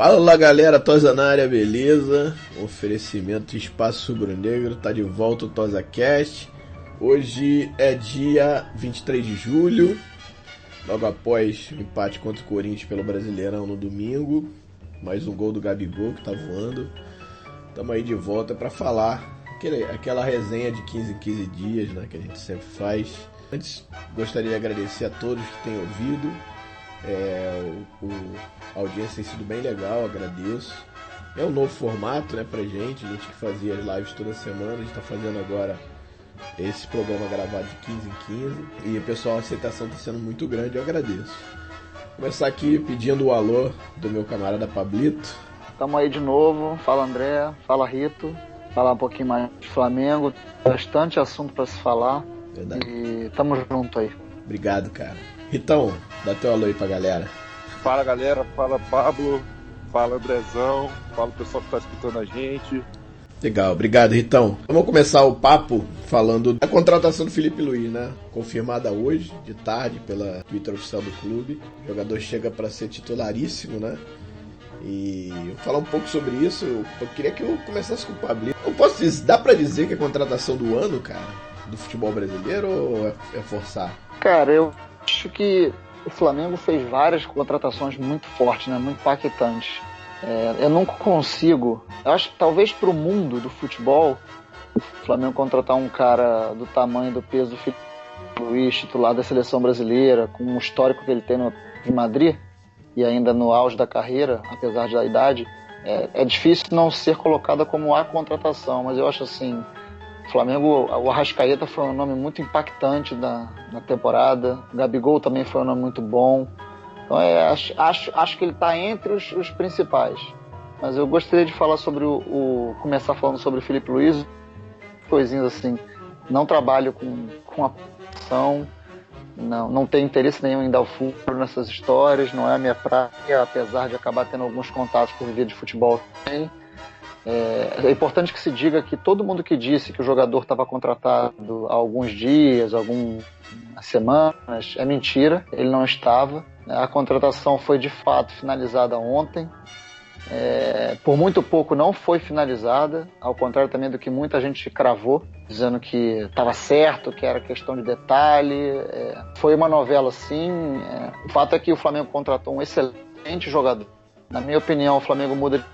Fala galera, Tosa na área, beleza? Oferecimento Espaço Rubro-Negro, tá de volta o Tosa Cast. Hoje é dia 23 de julho, logo após o empate contra o Corinthians pelo Brasileirão no domingo. Mais um gol do Gabigol que tá voando. Tamo aí de volta para falar aquele, aquela resenha de 15 em 15 dias né, que a gente sempre faz. Antes, gostaria de agradecer a todos que têm ouvido. É, o, o, a audiência tem sido bem legal, agradeço. É um novo formato né, pra gente, a gente que fazia as lives toda semana, a gente tá fazendo agora esse programa gravado de 15 em 15 e pessoal, a aceitação está sendo muito grande, eu agradeço. Vou começar aqui pedindo o alô do meu camarada Pablito. Tamo aí de novo, fala André, fala Rito, falar um pouquinho mais de Flamengo, bastante assunto para se falar. Verdade. E tamo junto aí. Obrigado, cara. Ritão, dá teu alô aí pra galera. Fala galera, fala Pablo, fala Andrezão, fala o pessoal que tá escutando a gente. Legal, obrigado Ritão. Vamos começar o papo falando da contratação do Felipe Luiz, né? Confirmada hoje, de tarde, pela Twitter oficial do clube. O jogador chega para ser titularíssimo, né? E falar um pouco sobre isso, eu queria que eu começasse com o Pablo. Eu posso dizer, dá para dizer que é a contratação do ano, cara, do futebol brasileiro ou é, é forçar? Cara, eu acho que o Flamengo fez várias contratações muito fortes, né? muito impactantes. É, eu não consigo, eu acho que talvez para o mundo do futebol, o Flamengo contratar um cara do tamanho do peso do Felipe Luiz, titular da seleção brasileira, com o histórico que ele tem no de Madrid e ainda no auge da carreira, apesar da idade, é, é difícil não ser colocada como a contratação, mas eu acho assim, Flamengo, o Arrascaeta foi um nome muito impactante na, na temporada. O Gabigol também foi um nome muito bom. Então é, acho, acho, acho que ele está entre os, os, principais. Mas eu gostaria de falar sobre o, o, começar falando sobre o Felipe Luiz, coisinhas assim. Não trabalho com, com a ação, não, não tenho interesse nenhum em dar o furo nessas histórias, não é a minha praia, apesar de acabar tendo alguns contatos por via de futebol também. É, é, importante que se diga que todo mundo que disse que o jogador estava contratado há alguns dias, algumas semanas, é mentira, ele não estava. A contratação foi de fato finalizada ontem. É, por muito pouco não foi finalizada, ao contrário também do que muita gente cravou, dizendo que estava certo, que era questão de detalhe. É, foi uma novela sim. É, o fato é que o Flamengo contratou um excelente jogador. Na minha opinião, o Flamengo muda de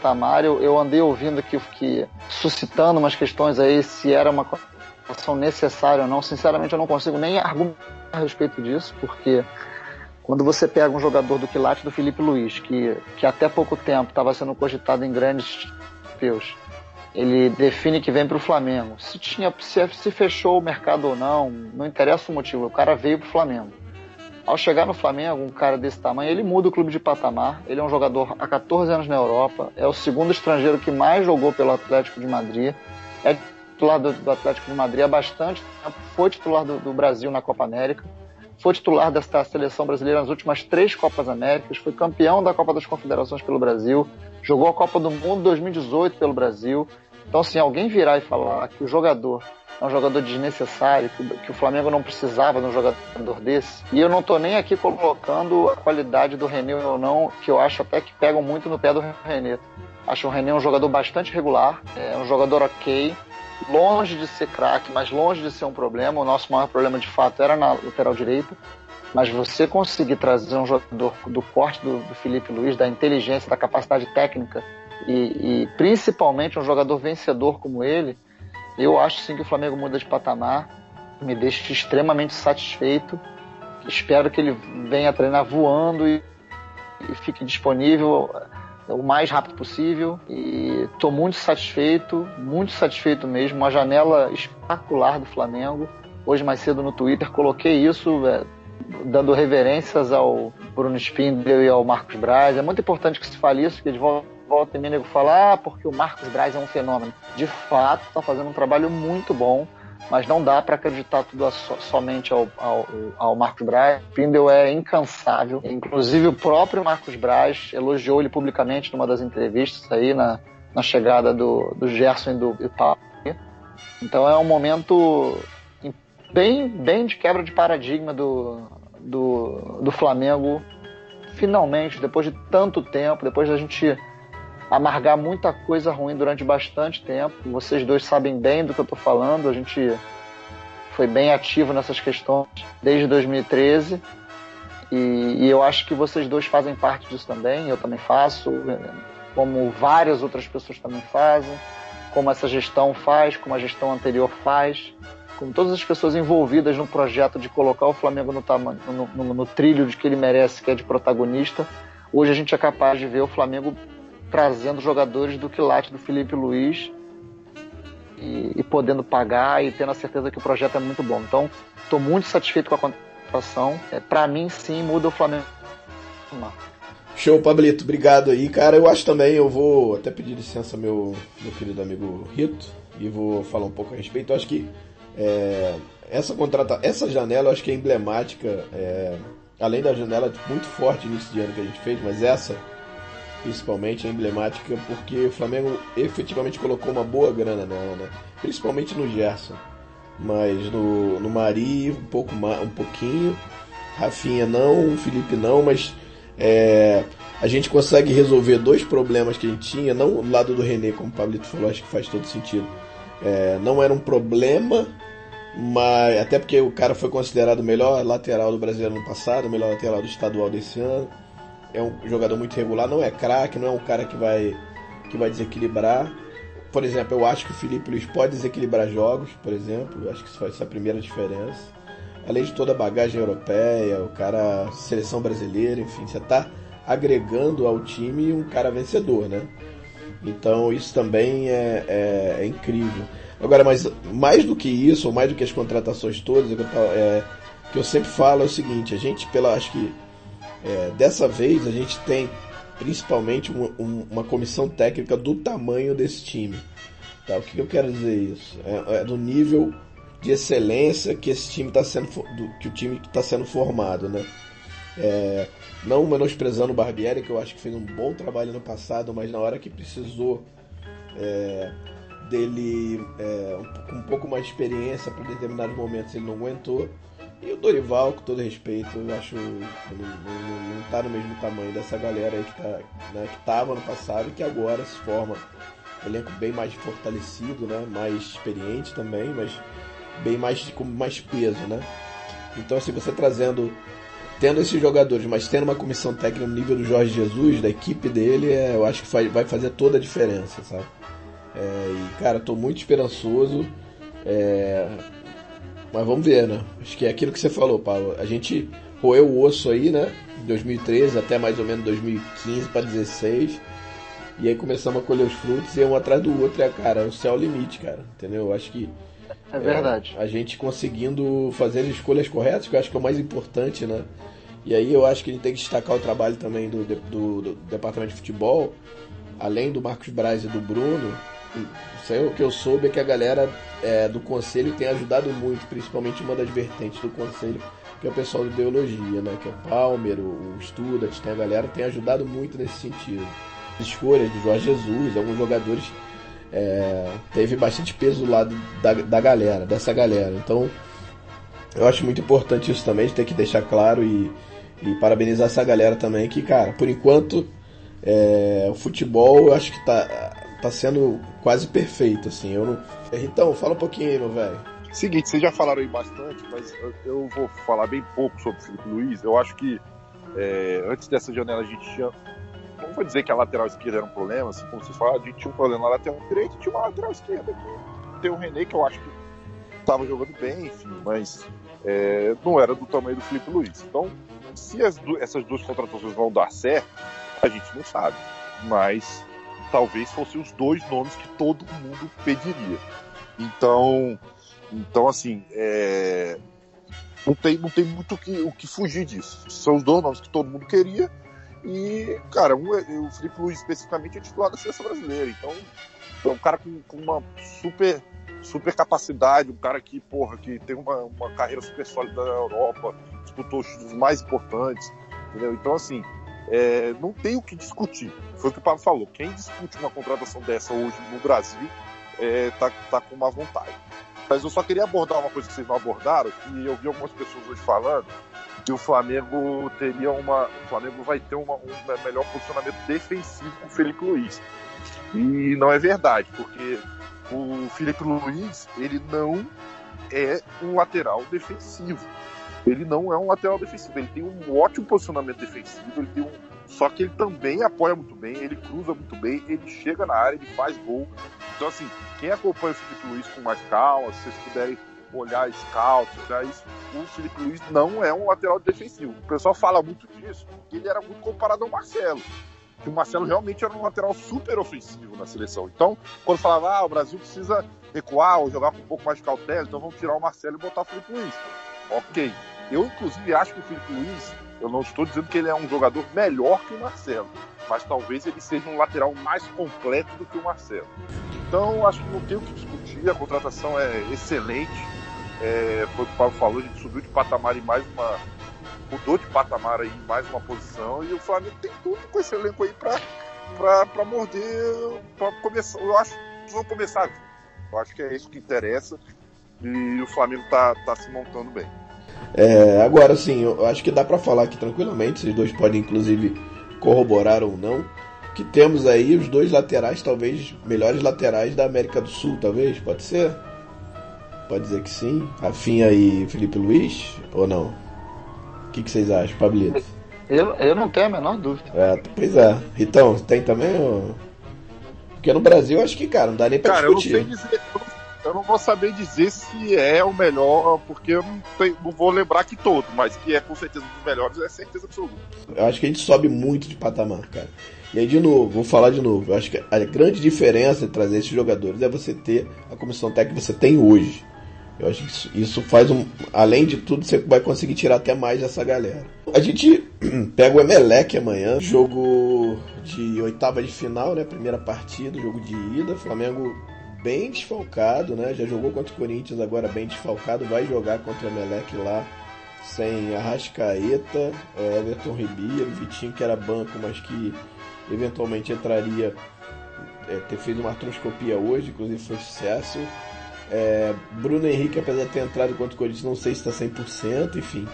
patamar. Eu, eu andei ouvindo que, que suscitando umas questões aí se era uma contratação necessária ou não. Sinceramente, eu não consigo nem argumentar a respeito disso, porque quando você pega um jogador do quilate do Felipe Luiz, que, que até pouco tempo estava sendo cogitado em grandes desafios, ele define que vem para o Flamengo. Se, tinha, se, se fechou o mercado ou não, não interessa o motivo, o cara veio para o Flamengo. Ao chegar no Flamengo, um cara desse tamanho, ele muda o clube de patamar. Ele é um jogador há 14 anos na Europa, é o segundo estrangeiro que mais jogou pelo Atlético de Madrid, é titular do, do Atlético de Madrid há bastante tempo, foi titular do, do Brasil na Copa América, foi titular desta seleção brasileira nas últimas três Copas Américas, foi campeão da Copa das Confederações pelo Brasil, jogou a Copa do Mundo 2018 pelo Brasil. Então, se alguém virar e falar que o jogador é um jogador desnecessário, que, que, o Flamengo não precisava de um jogador desse. E eu não tô nem aqui colocando a qualidade do René ou não, que eu acho até que pegam muito no pé do René. Acho o René um jogador bastante regular, é um jogador ok, longe de ser craque, mas longe de ser um problema. O nosso maior problema de fato era na lateral direita. Mas você conseguir trazer um jogador do corte do, do Felipe Luiz, da inteligência, da capacidade técnica e, e principalmente um jogador vencedor como ele, eu acho sim que o Flamengo muda de patamar, me deixa extremamente satisfeito. Espero que ele venha treinar voando e, e fique disponível o mais rápido possível. E estou muito satisfeito, muito satisfeito mesmo. Uma janela espetacular do Flamengo. Hoje mais cedo no Twitter coloquei isso, é, dando reverências ao Bruno Spindel e ao Marcos Braz. É muito importante que se fale isso, porque de volta volta e meia nego fala, ah, porque o Marcos Braz é um fenômeno. De fato, está fazendo um trabalho muito bom, mas não dá para acreditar tudo a, so, somente ao, ao, ao, Marcos Braz. Pindel é incansável. Inclusive, o próprio Marcos Braz elogiou ele publicamente numa das entrevistas aí na, na chegada do, do Gerson e do Itaú. Então é um momento bem, bem de quebra de paradigma do, do, do Flamengo. Finalmente, depois de tanto tempo, depois da gente amargar muita coisa ruim durante bastante tempo. Vocês dois sabem bem do que eu estou falando. A gente foi bem ativo nessas questões desde 2013. E, e, eu acho que vocês dois fazem parte disso também. Eu também faço, como várias outras pessoas também fazem, como essa gestão faz, como a gestão anterior faz, como todas as pessoas envolvidas no projeto de colocar o Flamengo no, no, no, no trilho de que ele merece, que é de protagonista. Hoje a gente é capaz de ver o Flamengo trazendo jogadores do quilate do Felipe Luiz e, e, podendo pagar e tendo a certeza que o projeto é muito bom. Então, estou muito satisfeito com a contratação. É, Para mim, sim, muda o Flamengo. Show, Pablito. Obrigado aí. Cara, eu acho também, eu vou até pedir licença meu, meu querido amigo Rito e vou falar um pouco a respeito. Eu acho que é, essa contrata, essa janela eu acho que é emblemática, é, além da janela muito forte início de ano que a gente fez, mas essa principalmente é emblemática porque o Flamengo efetivamente colocou uma boa grana nela, né? Principalmente no Gerson, mas no, no Mari um pouco um pouquinho, Rafinha não, Felipe não, mas é, a gente consegue resolver dois problemas que a gente tinha, não do lado do René, como o Pablito falou, acho que faz todo sentido. É, não era um problema, mas até porque o cara foi considerado o melhor lateral do Brasileiro no passado, o melhor lateral do estadual desse ano é um jogador muito regular, não é craque, não é um cara que vai, que vai desequilibrar. Por exemplo, eu acho que o Felipe Luiz pode desequilibrar jogos, por exemplo, eu acho que isso faz a primeira diferença. Além de toda a bagagem europeia, o cara, seleção brasileira, enfim, você está agregando ao time um cara vencedor, né? Então isso também é, é, é, incrível. Agora, mas mais do que isso, ou mais do que as contratações todas, é que eu, é, sempre falo é o seguinte, a gente, pela, acho que é, dessa vez a gente tem principalmente uma, uma, comissão técnica do tamanho desse time. Tá? O que, eu quero dizer isso? É, é do nível de excelência que esse time está sendo do, que o time está sendo formado, né? É, não menosprezando o Barbieri, que eu acho que fez um bom trabalho no passado, mas na hora que precisou é, dele é, um, um pouco mais de experiência para determinados momentos ele não aguentou. E o Dorival, com todo respeito, eu acho não, não, não tá no mesmo tamanho dessa galera aí que, tá, né, que tava no passado e que agora se forma um elenco bem mais fortalecido, né, mais experiente também, mas bem mais com mais peso, né? Então assim, você trazendo tendo esses jogadores, mas tendo uma comissão técnica no nível do Jorge Jesus, da equipe dele, é, eu acho que faz, vai fazer toda a diferença, sabe? É, e cara, tô muito esperançoso. É, mas vamos ver, né? Acho que é aquilo que você falou, Paulo. A gente roeu o osso aí, né? De 2013 até mais ou menos 2015 para 2016. E aí começamos a colher os frutos e um atrás do outro. É, cara, o céu é o limite, cara. Entendeu? Eu acho que. É verdade. É, a gente conseguindo fazer as escolhas corretas, que eu acho que é o mais importante, né? E aí eu acho que a gente tem que destacar o trabalho também do, do, do departamento de futebol, além do Marcos Braz e do Bruno, aí, o que eu soube é que a galera é, do conselho tem ajudado muito, principalmente uma das vertentes do conselho, que é o pessoal de ideologia, né? Que é o Palmer, o, o Studat, tem a galera tem ajudado muito nesse sentido. As escolhas de Jorge Jesus, alguns jogadores é, teve bastante peso do lado da, da galera, dessa galera. Então, eu acho muito importante isso também, de ter que deixar claro e, e parabenizar essa galera também, que, cara, por enquanto, é, o futebol eu acho que tá tá sendo quase perfeito, assim. Eu não... Então, fala um pouquinho meu velho. Seguinte, vocês já falaram aí bastante, mas eu vou falar bem pouco sobre o Felipe Luiz. Eu acho que é, antes dessa janela a gente tinha. Não vou dizer que a lateral esquerda era um problema, assim, como vocês falaram, a gente tinha um problema na lateral direita e tinha uma lateral esquerda. Tem o René, que eu acho que estava jogando bem, enfim, mas é, não era do tamanho do Felipe Luiz. Então, se du essas duas contratações vão dar certo, a gente não sabe. Mas talvez fossem os dois nomes que todo mundo pediria. Então, então assim, é... não, tem, não tem muito que, o que fugir disso. São os dois nomes que todo mundo queria. E, cara, um, é, o Felipe Luiz especificamente é titular da seleção brasileira. Então, é um cara com, com uma super super capacidade, um cara que, porra, que tem uma, uma carreira super sólida na Europa, disputou os mais importantes, entendeu? Então, assim, é, não tem o que discutir. Foi o que o Pablo falou. Quem discute uma contratação dessa hoje no Brasil é, tá, tá com uma vontade. Mas eu só queria abordar uma coisa que vocês não abordaram, que eu vi algumas pessoas hoje falando que o Flamengo teria uma. O Flamengo vai ter uma, um melhor posicionamento defensivo com o Felipe Luiz. E não é verdade, porque o Felipe Luiz ele não é um lateral defensivo. Ele não é um lateral defensivo. Ele tem um ótimo posicionamento defensivo. Ele tem um, só que ele também apoia muito bem. Ele cruza muito bem. Ele chega na área. Ele faz gol. Então assim, quem acompanha o Felipe Luiz com mais calma, se vocês puderem olhar scout, olhar isso, o Felipe Luiz não é um lateral defensivo. O pessoal fala muito disso, porque ele era muito comparado ao Marcelo que o Marcelo realmente era um lateral super ofensivo na seleção. Então, quando falava, ah, o Brasil precisa recuar ou jogar com um pouco mais de cautela, então vamos tirar o Marcelo e botar o Felipe Luiz. Ok. Eu, inclusive, acho que o Felipe Luiz, eu não estou dizendo que ele é um jogador melhor que o Marcelo, mas talvez ele seja um lateral mais completo do que o Marcelo. Então, acho que não tem o que discutir, a contratação é excelente. É, foi o que o Paulo falou, a gente subiu de patamar em mais uma, mudou de patamar aí em mais uma posição e o Flamengo tem tudo com esse elenco aí pra, pra, pra morder, pra começar. Eu acho que vão começar. Eu acho que é isso que interessa e o Flamengo tá, tá se montando bem. É, agora sim, eu acho que dá para falar aqui tranquilamente, vocês dois podem inclusive corroborar ou não, que temos aí os dois laterais, talvez melhores laterais da América do Sul, talvez, pode ser? Pode dizer que sim. Rafinha e Felipe Luiz, ou não? O que, que vocês acham, Pablito? Eu, eu não tenho a menor dúvida. É, pois é. Então, tem também? Ou... Porque no Brasil, acho que, cara, não dá nem pra cara, discutir. Eu não, sei dizer, eu não vou saber dizer se é o melhor, porque eu não, tenho, não vou lembrar que todo, mas que é com certeza um dos melhores, é certeza absoluta. Eu acho que a gente sobe muito de patamar, cara. E aí, de novo, vou falar de novo. Eu acho que a grande diferença de trazer esses jogadores é você ter a comissão técnica que você tem hoje. Eu acho que isso, isso, faz um. Além de tudo, você vai conseguir tirar até mais dessa galera. A gente pega o Emelec amanhã, jogo de oitava de final, né? Primeira partida, jogo de ida. Flamengo bem desfalcado, né? Já jogou contra o Corinthians, agora bem desfalcado. Vai jogar contra o Emelec lá sem Arrascaeta, é, Everton Ribeiro, Vitinho que era banco, mas que eventualmente entraria. É, ter feito uma artroscopia hoje, inclusive foi sucesso. É, Bruno Henrique, apesar de ter entrado contra o Corinthians, não sei se está 100%, enfim.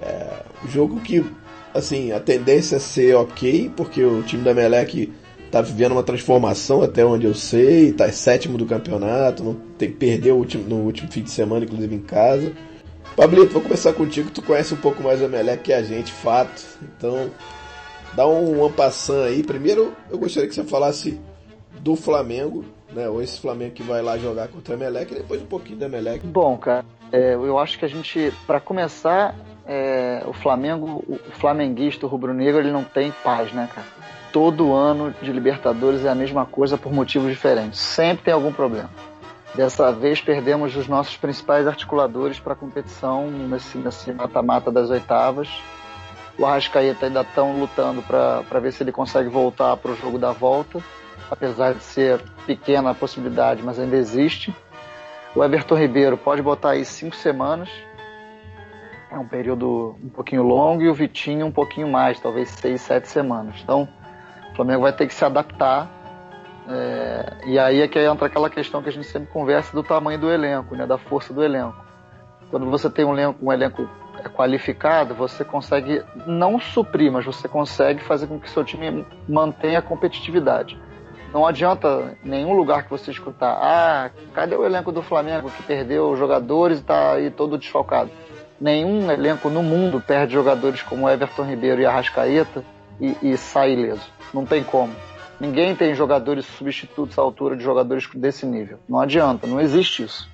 É, jogo que, assim, a tendência é ser ok, porque o time da Melec está vivendo uma transformação, até onde eu sei, está sétimo do campeonato, não tem, perdeu último, no último fim de semana, inclusive em casa. Pablito, vou começar contigo, tu conhece um pouco mais a Melec que a gente, fato. Então, dá um ampassan aí. Primeiro, eu gostaria que você falasse do Flamengo, né? Ou esse Flamengo que vai lá jogar contra a Emelec e depois um pouquinho da Emelec. Bom, cara, é, eu acho que a gente, para começar, é, o Flamengo, o flamenguista, o rubro-negro, ele não tem paz, né, cara? Todo ano de Libertadores é a mesma coisa por motivos diferentes. Sempre tem algum problema. Dessa vez perdemos os nossos principais articuladores para a competição nesse mata-mata das oitavas. O Arrascaeta ainda estão lutando para ver se ele consegue voltar para o jogo da volta apesar de ser pequena a possibilidade, mas ainda existe. O Everton Ribeiro pode botar aí cinco semanas, é um período um pouquinho longo, e o Vitinho um pouquinho mais, talvez seis, sete semanas. Então, o Flamengo vai ter que se adaptar. É, e aí é que entra aquela questão que a gente sempre conversa do tamanho do elenco, né, da força do elenco. Quando você tem um elenco, um elenco qualificado, você consegue não suprir, mas você consegue fazer com que seu time mantenha a competitividade. Não adianta nenhum lugar que você escutar, ah, cadê o elenco do Flamengo que perdeu jogadores e está aí todo desfalcado? Nenhum elenco no mundo perde jogadores como Everton Ribeiro e Arrascaeta e, e sai ileso. Não tem como. Ninguém tem jogadores substitutos à altura de jogadores desse nível. Não adianta, não existe isso.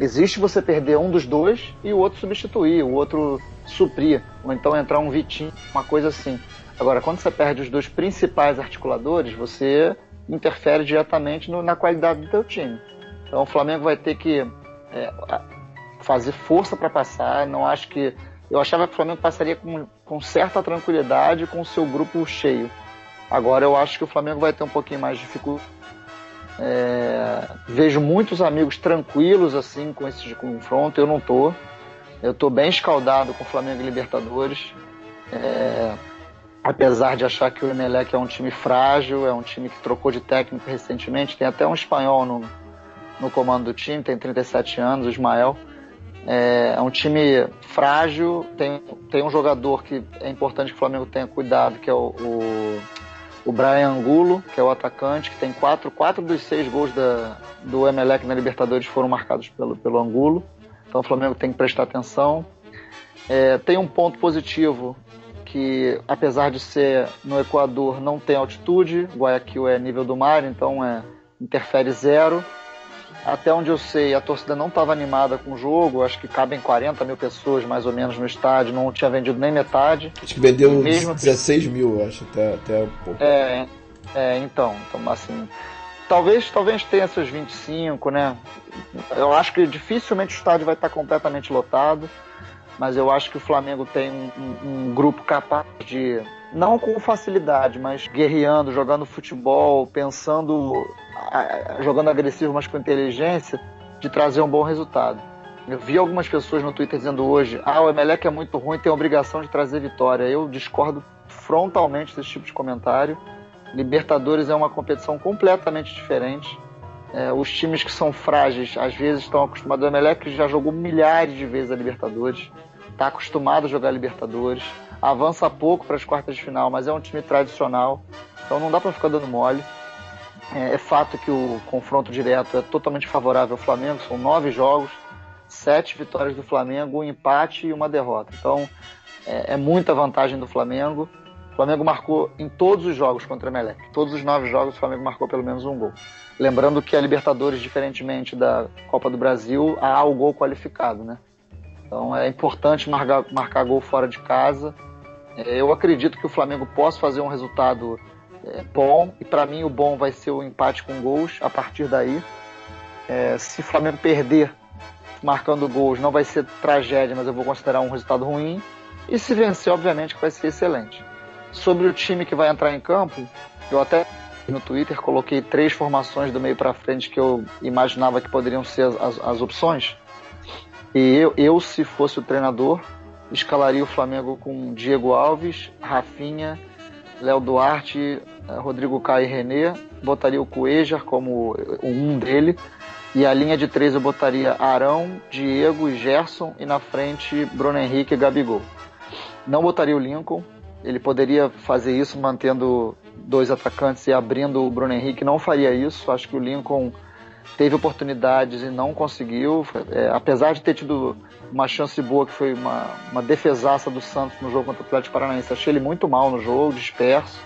Existe você perder um dos dois e o outro substituir, o outro suprir, ou então entrar um Vitinho, uma coisa assim. Agora, quando você perde os dois principais articuladores, você interfere diretamente no, na qualidade do teu time. Então, o Flamengo vai ter que é, fazer força para passar. Não acho que eu achava que o Flamengo passaria com, com certa tranquilidade com o seu grupo cheio. Agora eu acho que o Flamengo vai ter um pouquinho mais de dificuldade. É, vejo muitos amigos tranquilos assim com esse confronto. Eu não tô. Eu tô bem escaldado com o Flamengo e Libertadores. É, apesar de achar que o Emelec é um time frágil, é um time que trocou de técnico recentemente, tem até um espanhol no, no comando do time, tem 37 anos, o Ismael. É, é, um time frágil, tem, tem um jogador que é importante que o Flamengo tenha cuidado, que é o, o, o Brian Angulo, que é o atacante, que tem quatro, quatro dos seis gols da, do Emelec na Libertadores foram marcados pelo, pelo Angulo. Então o Flamengo tem que prestar atenção. É, tem um ponto positivo que, apesar de ser no Equador, não tem altitude. Guayaquil é nível do mar, então é, interfere zero. Até onde eu sei, a torcida não estava animada com o jogo. Acho que cabem 40 mil pessoas mais ou menos no estádio. Não tinha vendido nem metade. Acho que vendeu mesmo 16 mil, acho, até, até um pouco. É, é, então, então, assim. Talvez, talvez tenha seus 25, né? Eu acho que dificilmente o estádio vai estar completamente lotado mas eu acho que o Flamengo tem um, um, um grupo capaz de, não com facilidade, mas guerreando, jogando futebol, pensando, jogando agressivo, mas com inteligência, de trazer um bom resultado. Eu vi algumas pessoas no Twitter dizendo hoje: ah, o Emelec é muito ruim, tem a obrigação de trazer vitória. Eu discordo frontalmente desse tipo de comentário. Libertadores é uma competição completamente diferente. É, os times que são frágeis às vezes estão acostumados. O Emelec já jogou milhares de vezes a Libertadores está acostumado a jogar Libertadores, avança pouco para as quartas de final, mas é um time tradicional, então não dá para ficar dando mole. É, é, fato que o confronto direto é totalmente favorável ao Flamengo, são nove jogos, sete vitórias do Flamengo, um empate e uma derrota. Então é, é muita vantagem do Flamengo. O Flamengo marcou em todos os jogos contra o Emelec. Todos os nove jogos o Flamengo marcou pelo menos um gol. Lembrando que a Libertadores, diferentemente da Copa do Brasil, há o gol qualificado, né? Então é importante marcar, marcar gol fora de casa. É, eu acredito que o Flamengo possa fazer um resultado é, bom, e para mim o bom vai ser o empate com gols a partir daí. É, se o Flamengo perder marcando gols, não vai ser tragédia, mas eu vou considerar um resultado ruim. E se vencer, obviamente, vai ser excelente. Sobre o time que vai entrar em campo, eu até no Twitter coloquei três formações do meio para frente que eu imaginava que poderiam ser as, as opções. E eu, eu, se fosse o treinador, escalaria o Flamengo com Diego Alves, Rafinha, Léo Duarte, eh, Rodrigo Caio e René, botaria o Cuejar como um dele, e a linha de três eu botaria Arão, Diego e Gerson, e na frente Bruno Henrique e Gabigol. Não botaria o Lincoln, ele poderia fazer isso mantendo dois atacantes e abrindo o Bruno Henrique, não faria isso, acho que o Lincoln teve oportunidades e não conseguiu. É, apesar de ter tido uma chance boa, que foi uma, uma defesaça do Santos no jogo contra o Atlético Paranaense, achei ele muito mal no jogo, disperso.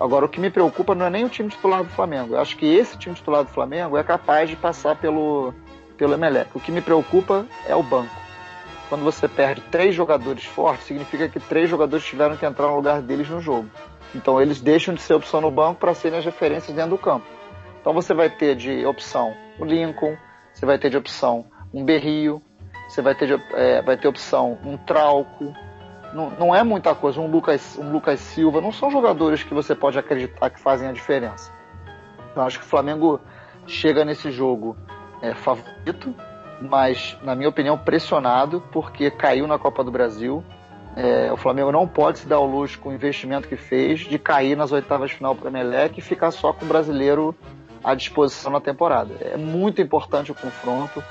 Agora, o que me preocupa não é nem o time titular do Flamengo. Eu acho que esse time titular do Flamengo é capaz de passar pelo, pelo Emelec. O que me preocupa é o banco. Quando você perde três jogadores fortes, significa que três jogadores tiveram que entrar no lugar deles no jogo. Então, eles deixam de ser opção no banco para serem as referências dentro do campo. Então você vai ter de opção o Lincoln, você vai ter de opção um Berrio, você vai ter, de, é, vai ter opção um Trauco. Não, não é muita coisa, um Lucas, um Lucas Silva, não são jogadores que você pode acreditar que fazem a diferença. Eu acho que o Flamengo chega nesse jogo é, favorito, mas, na minha opinião, pressionado, porque caiu na Copa do Brasil. É, o Flamengo não pode se dar o luxo com o investimento que fez de cair nas oitavas de final para o Emelec e ficar só com o brasileiro à disposição na temporada. É muito importante o confronto,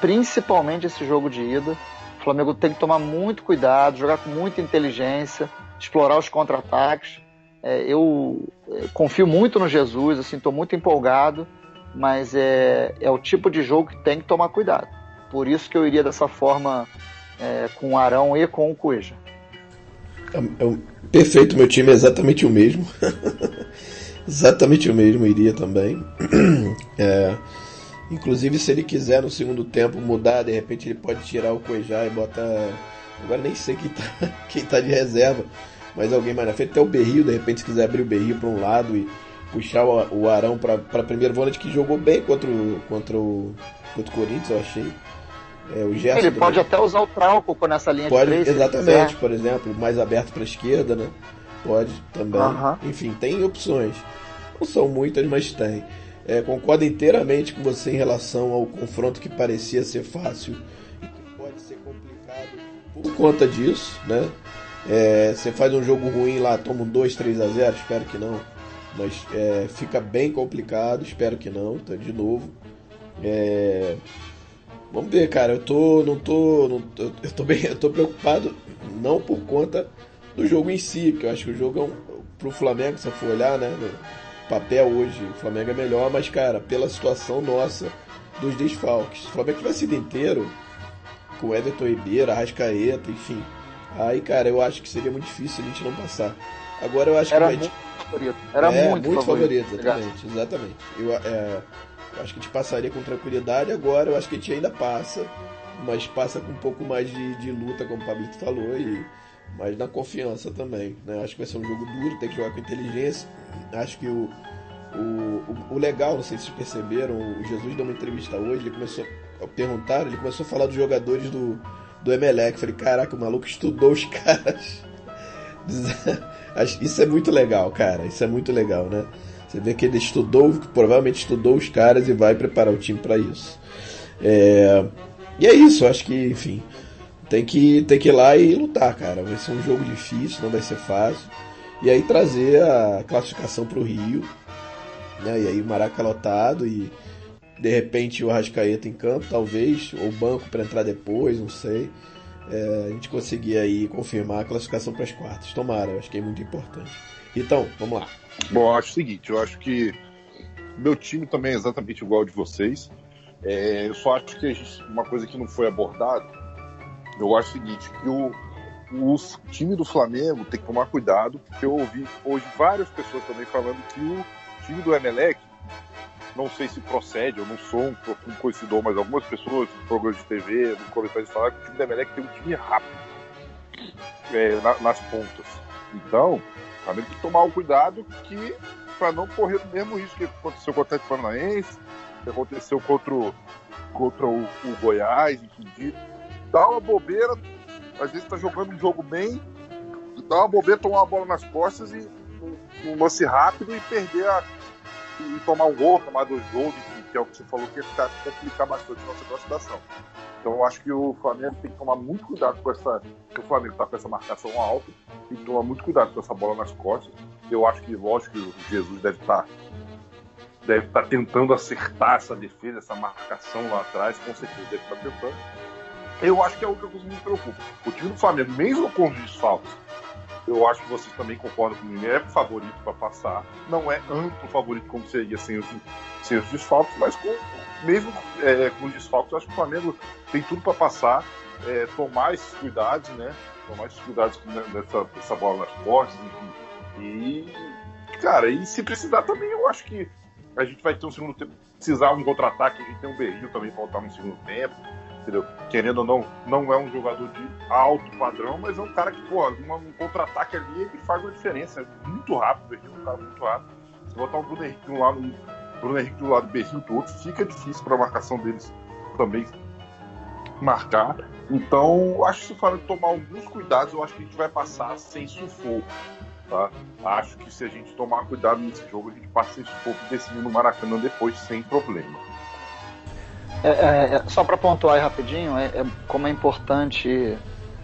principalmente esse jogo de ida. O Flamengo tem que tomar muito cuidado, jogar com muita inteligência, explorar os contra-ataques. É, eu é, confio muito no Jesus, assim, estou muito empolgado, mas é, é o tipo de jogo que tem que tomar cuidado. Por isso que eu iria dessa forma é, com o Arão e com o Cueja. É, é perfeito, meu time é exatamente o mesmo. Exatamente o mesmo iria também. É, inclusive, se ele quiser no segundo tempo mudar, de repente ele pode tirar o Cuejá e botar. Agora nem sei quem tá, quem tá de reserva, mas alguém mais na frente. Até o Berrio, de repente, se quiser abrir o Berrio para um lado e puxar o, o Arão para a primeira volante, que jogou bem contra o, contra o, contra o Corinthians, eu achei. É, ele pode até usar o Trauco nessa linha pode, de três. Exatamente, por exemplo, mais aberto para a esquerda, né? Pode também. Enfim, tem opções. Não são muitas, mas tem. É, concordo inteiramente com você em relação ao confronto que parecia ser fácil e que pode ser complicado por conta disso, né? É, você faz um jogo ruim lá, toma um 2, 3 a 0 espero que não. Mas é, fica bem complicado, espero que não, tá, de novo. É, vamos ver, cara, eu tô. não tô. Não, eu, tô bem. Eu tô preocupado não por conta do jogo em si, porque eu acho que o jogo é um, pro Flamengo, se for olhar, né? Papel hoje, o Flamengo é melhor, mas, cara, pela situação nossa dos desfalques. Se o Flamengo tivesse sido inteiro, com Everton Ribeiro, Arrascaeta, enfim. Aí, cara, eu acho que seria muito difícil a gente não passar. Agora eu acho Era que. muito favorito. Era é, muito, muito favorito. favorito, exatamente. exatamente. Eu, é, eu acho que a gente passaria com tranquilidade. Agora eu acho que a gente ainda passa, mas passa com um pouco mais de, de luta, como o Pablito falou, e mas na confiança também. Né? Acho que vai ser um jogo duro, tem que jogar com inteligência. Acho que o, o, o, legal, não sei se vocês perceberam, o Jesus deu uma entrevista hoje, ele começou a perguntar, ele começou a falar dos jogadores do, do Emelec. Falei, caraca, o maluco estudou os caras. Isso é muito legal, cara. Isso é muito legal, né? Você vê que ele estudou, provavelmente estudou os caras e vai preparar o time para isso. É... E é isso, acho que, enfim, tem que, tem que ir lá e lutar, cara. Vai ser um jogo difícil, não vai ser fácil. E aí trazer a classificação para o Rio, né? E aí o Maraca lotado e de repente o Arrascaeta em campo, talvez, ou banco para entrar depois, não sei. É, a gente conseguir aí confirmar a classificação para as quartas. Tomara, eu acho que é muito importante. Então, vamos lá. Bom, eu acho o seguinte, eu acho que meu time também é exatamente igual ao de vocês. É, eu só acho que gente, uma coisa que não foi abordada, eu acho o seguinte, que o, o time do Flamengo tem que tomar cuidado, porque eu ouvi hoje várias pessoas também falando que o time do Emelec, não sei se procede, eu não sou um, um conhecedor, mas algumas pessoas, no programas de TV, nos comentários falaram que o time do Emelec tem um time rápido é, na, nas pontas. Então, o Flamengo tem que tomar o cuidado que para não correr o mesmo risco que aconteceu com o Atlético Paranaense, que aconteceu contra o, contra o, o Goiás, enfim, dar uma bobeira, às vezes tá jogando um jogo bem, dá uma bobeira, tomar uma bola nas costas e um, um lance rápido e perder a. e tomar um gol, tomar dois gols, que é o que você falou que ia ficar, complicar bastante a nossa classificação. Então eu acho que o Flamengo tem que tomar muito cuidado com essa. O Flamengo tá com essa marcação alta, tem que tomar muito cuidado com essa bola nas costas. Eu acho que, lógico, que o Jesus deve estar. Tá, deve estar tá tentando acertar essa defesa, essa marcação lá atrás, com certeza deve estar tá tentando. Eu acho que é o que eu me preocupa. O time do Flamengo, mesmo com os desfalques, eu acho que vocês também concordam comigo, é favorito para passar. Não é amplo favorito como seria sem os, sem os desfalques, mas com, mesmo é, com os desfalques, eu acho que o Flamengo tem tudo para passar, é, tomar esses cuidados, né? Tomar esses cuidados nessa, nessa bola nas costas, enfim. E, cara, e se precisar também, eu acho que a gente vai ter um segundo tempo. Precisar um contra-ataque, a gente tem um berril também voltar no segundo tempo entendeu? Querendo ou não, não é um jogador de alto padrão, mas é um cara que, pô, um contra-ataque ali ele faz uma diferença. Muito rápido, é um cara muito rápido. Se botar o Bruno Henrique um lado, o Bruno Henrique do lado do Berrinho do outro, fica difícil para a marcação deles também marcar. Então, acho que se Flamengo tomar alguns cuidados, eu acho que a gente vai passar sem sufoco. Tá? Acho que se a gente tomar cuidado nesse jogo, a gente passa sem sufoco e no Maracanã depois sem problema. É, é, é, só para pontuar aí rapidinho, é, é, como é importante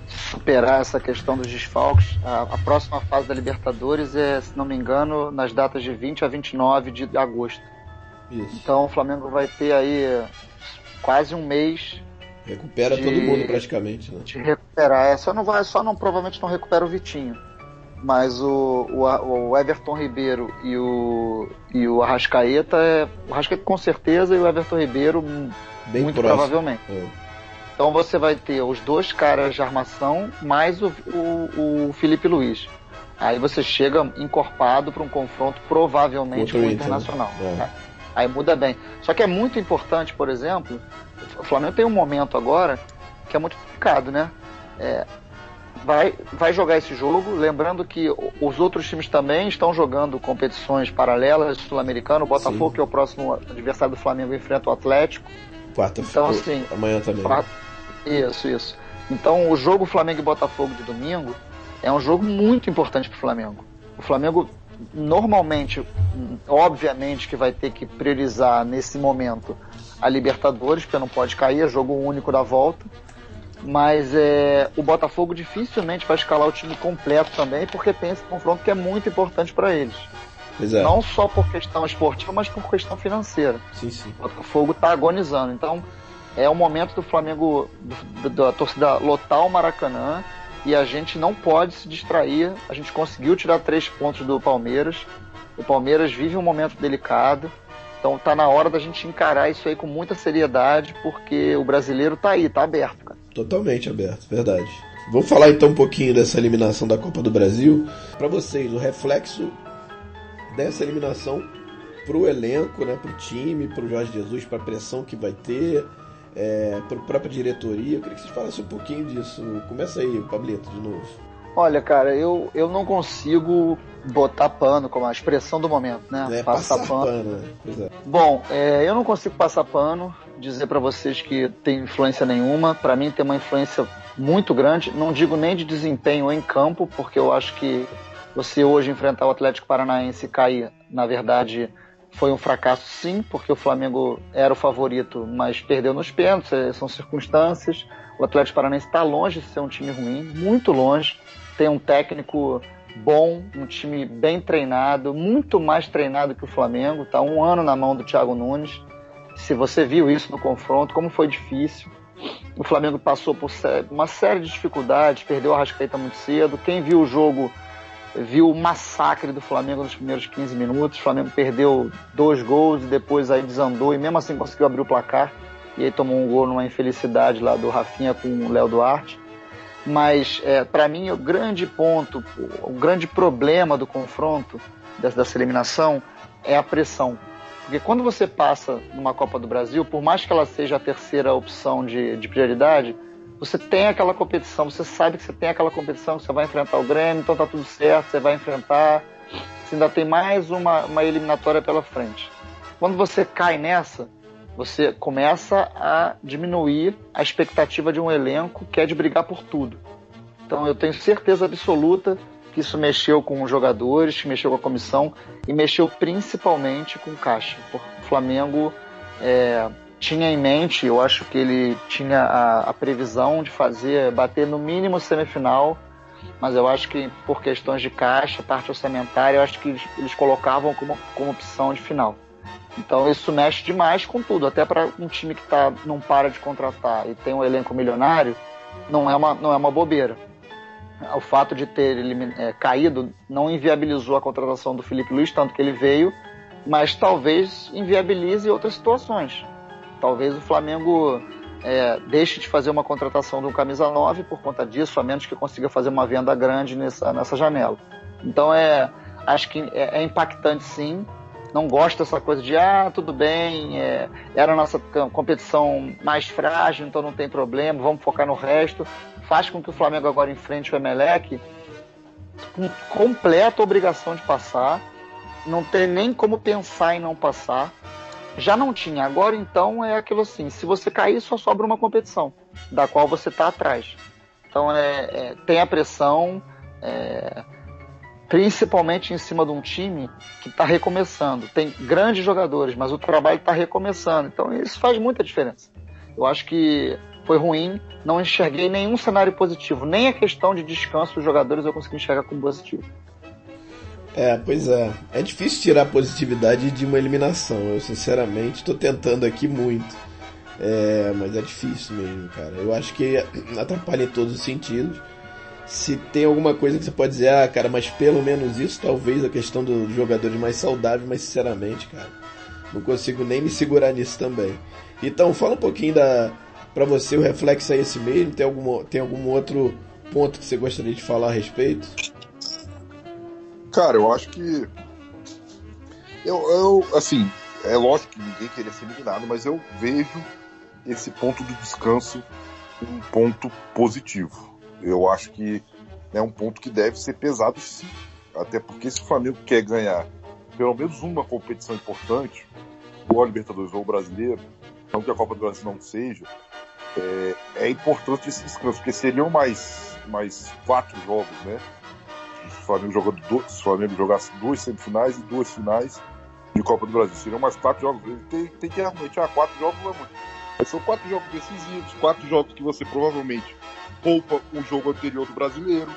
superar essa questão dos desfalques. A, a, próxima fase da Libertadores é, se não me engano, nas datas de 20 a 29 de agosto. Isso. Então o Flamengo vai ter aí quase um mês. Recupera de, todo mundo praticamente, né? De recuperar. É, só não vai, só não provavelmente não recupera o Vitinho. Mas o, o, o, Everton Ribeiro e o, e o Arrascaeta, é, o Arrascaeta com certeza e o Everton Ribeiro Bem muito próximo. provavelmente. É. Então você vai ter os dois caras de armação mais o, o, o Felipe Luiz. Aí você chega encorpado para um confronto provavelmente com o Internacional. É. Né? Aí muda bem. Só que é muito importante, por exemplo, o Flamengo tem um momento agora que é muito complicado, né? É, vai, vai jogar esse jogo. Lembrando que os outros times também estão jogando competições paralelas, sul-americano. O Botafogo, Sim. que é o próximo adversário do Flamengo, enfrenta o Atlético. Quarta então, assim, amanhã também. Quarta, isso, isso. Então, o jogo Flamengo e Botafogo de domingo é um jogo muito importante para o Flamengo. O Flamengo, normalmente, obviamente, que vai ter que priorizar nesse momento a Libertadores, porque não pode cair, é jogo único da volta. Mas é, o Botafogo dificilmente vai escalar o time completo também, porque tem esse confronto que é muito importante para eles. É. Não só por questão esportiva, mas por questão financeira. Sim, sim. O Botafogo está agonizando. Então, é o momento do Flamengo, do, da torcida lotar o Maracanã, e a gente não pode se distrair. A gente conseguiu tirar três pontos do Palmeiras. O Palmeiras vive um momento delicado. Então tá na hora da gente encarar isso aí com muita seriedade, porque o brasileiro tá aí, tá aberto, cara. Totalmente aberto, verdade. Vamos falar então um pouquinho dessa eliminação da Copa do Brasil. Para vocês, o reflexo dessa eliminação pro elenco, né, pro time, pro Jorge Jesus, pra pressão que vai ter, é, para a própria diretoria. Eu queria que vocês falassem um pouquinho disso. Começa aí, Pablito, de novo. Olha, cara, eu, eu não consigo botar pano como a expressão do momento, né? É, passar, passar pano. pano né? é. Bom, é, eu não consigo passar pano, dizer para vocês que tem influência nenhuma. Para mim tem uma influência muito grande. Não digo nem de desempenho em campo, porque eu acho que você hoje enfrentar o Atlético Paranaense e cair, na verdade, foi um fracasso sim, porque o Flamengo era o favorito, mas perdeu nos pênaltis, é, são circunstâncias. O Atlético Paranaense está longe de ser um time ruim, muito longe tem um técnico bom, um time bem treinado, muito mais treinado que o Flamengo, está um ano na mão do Thiago Nunes. Se você viu isso no confronto, como foi difícil. O Flamengo passou por uma série de dificuldades, perdeu a Rascaeta muito cedo. Quem viu o jogo viu o massacre do Flamengo nos primeiros 15 minutos. O Flamengo perdeu dois gols e depois aí desandou e mesmo assim conseguiu abrir o placar. E aí tomou um gol numa infelicidade lá do Rafinha com o Léo Duarte. Mas, é, para mim, o grande ponto, o grande problema do confronto, dessa, dessa eliminação, é a pressão. Porque quando você passa numa Copa do Brasil, por mais que ela seja a terceira opção de, de prioridade, você tem aquela competição, você sabe que você tem aquela competição, que você vai enfrentar o Grêmio, então tá tudo certo, você vai enfrentar, você ainda tem mais uma, uma eliminatória pela frente. Quando você cai nessa, você começa a diminuir a expectativa de um elenco que é de brigar por tudo. Então eu tenho certeza absoluta que isso mexeu com os jogadores, que mexeu com a comissão e mexeu principalmente com o Caixa. O Flamengo é, tinha em mente, eu acho que ele tinha a, a, previsão de fazer, bater no mínimo semifinal, mas eu acho que por questões de caixa, parte orçamentária, eu acho que eles, eles colocavam como, como opção de final. Então isso mexe demais com tudo, até para um time que tá, não para de contratar e tem um elenco milionário, não é uma, não é uma bobeira. O fato de ter é, caído não inviabilizou a contratação do Felipe Luiz, tanto que ele veio, mas talvez inviabilize outras situações. Talvez o Flamengo é, deixe de fazer uma contratação de um camisa 9 por conta disso, a menos que consiga fazer uma venda grande nessa, nessa janela. Então é, acho que é, é impactante sim, não gosto dessa coisa de, ah, tudo bem, é, era a nossa competição mais frágil, então não tem problema, vamos focar no resto. Faz com que o Flamengo agora enfrente o Emelec com completa obrigação de passar, não tem nem como pensar em não passar. Já não tinha, agora então é aquilo assim: se você cair, só sobra uma competição, da qual você está atrás. Então é, é, tem a pressão, é, principalmente em cima de um time que está recomeçando. Tem grandes jogadores, mas o trabalho está recomeçando. Então isso faz muita diferença. Eu acho que foi ruim, não enxerguei nenhum cenário positivo, nem a questão de descanso dos jogadores eu consegui enxergar como positivo. É, pois é. É difícil tirar a positividade de uma eliminação. Eu, sinceramente, estou tentando aqui muito. É, mas é difícil mesmo, cara. Eu acho que atrapalha em todos os sentidos se tem alguma coisa que você pode dizer, ah, cara, mas pelo menos isso, talvez a questão dos jogadores mais saudáveis, mas sinceramente, cara, não consigo nem me segurar nisso também. Então, fala um pouquinho da para você o reflexo é esse mesmo, tem algum tem algum outro ponto que você gostaria de falar a respeito? Cara, eu acho que eu, eu assim, é lógico que ninguém queria ser eliminado, mas eu vejo esse ponto do descanso um ponto positivo eu acho que é um ponto que deve ser pesado sim. Até porque se o Flamengo quer ganhar pelo menos uma competição importante, ou a Libertadores ou o Brasileiro, não que a Copa do Brasil não seja, é, é importante esse descanso, porque seriam mais, mais quatro jogos, né? Se o Flamengo, jogando dois, se o Flamengo jogasse duas semifinais e duas finais de Copa do Brasil, seriam mais quatro jogos. Tem, tem que realmente, ah, quatro jogos não é são quatro jogos decisivos, quatro jogos que você provavelmente poupa o jogo anterior do brasileiro.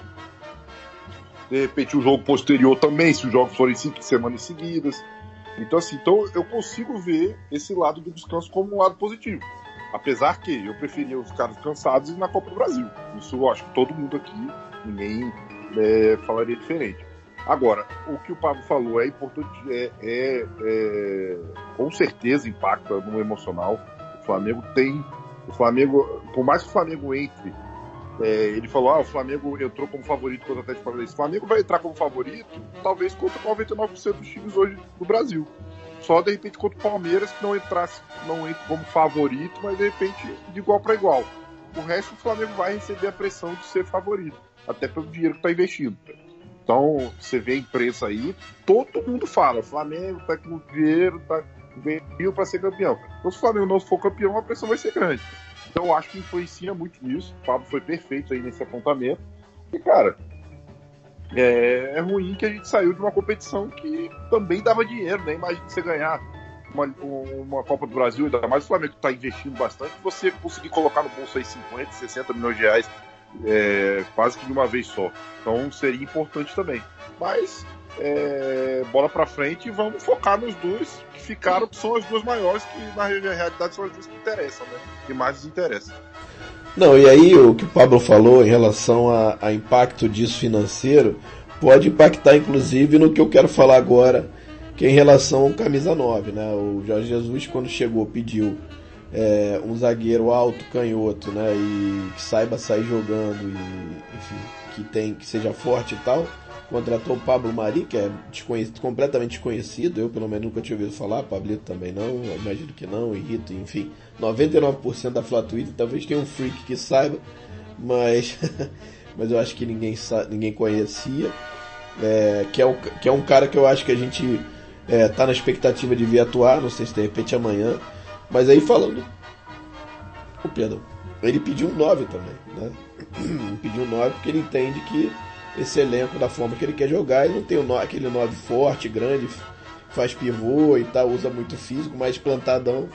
De repente o jogo posterior também, se os jogos forem cinco semanas seguidas. Então, assim, então eu consigo ver esse lado do descanso como um lado positivo. Apesar que eu preferia os caras cansados na Copa do Brasil. Isso eu acho que todo mundo aqui, ninguém é, falaria diferente. Agora, o que o Pablo falou é importante, é, é, é, com certeza impacta no emocional. O Flamengo tem. O Flamengo, por mais que o Flamengo entre, é, ele falou: ah, o Flamengo entrou como favorito contra o Atlético Paranaense. O Flamengo vai entrar como favorito, talvez contra 99% dos times hoje do Brasil. Só de repente contra o Palmeiras, que não entrasse, não entra como favorito, mas de repente de igual para igual. O resto, o Flamengo vai receber a pressão de ser favorito, até pelo dinheiro que está investindo. Então, você vê a imprensa aí, todo mundo fala: Flamengo tá com dinheiro, tá veio para ser campeão. Então, se o Flamengo não for campeão, a pressão vai ser grande. Então, eu acho que influencia muito nisso. O Pablo foi perfeito aí nesse apontamento. E, cara, é, é, ruim que a gente saiu de uma competição que também dava dinheiro, né? Imagina você ganhar uma, uma Copa do Brasil, ainda mais o Flamengo está investindo bastante, você conseguir colocar no bolso aí 50, 60 milhões de reais é, quase que de uma vez só. Então seria importante também. Mas é, bola para frente e vamos focar nos dois ficaram, são as duas maiores, que na realidade são as duas que interessam, né? Que mais nos interessam. Não, e aí o que o Pablo falou em relação a, a impacto disso financeiro pode impactar inclusive no que eu quero falar agora, que é em relação ao camisa 9, né? O Jorge Jesus quando chegou pediu é, um zagueiro alto, canhoto, né? E que saiba sair jogando e, enfim, que tem, que seja forte e tal. Contratou o Pablo Mari, que é desconhecido, completamente desconhecido. Eu, pelo menos, nunca tinha ouvido falar. Pablito também não, imagino que não. E Rito, enfim. 99% da Fla Twitter, talvez tenha um freak que saiba, mas, mas eu acho que ninguém, ninguém conhecia. É, que, é um, que é um cara que eu acho que a gente é, tá na expectativa de ver atuar. Não sei se de repente amanhã mas aí falando. O Pedro, ele pediu um 9 também, né? pediu um 9 porque ele entende que esse elenco, da forma que ele quer jogar, ele não tem um, aquele 9 forte, grande, faz pivô e tal, usa muito físico, mas plantadão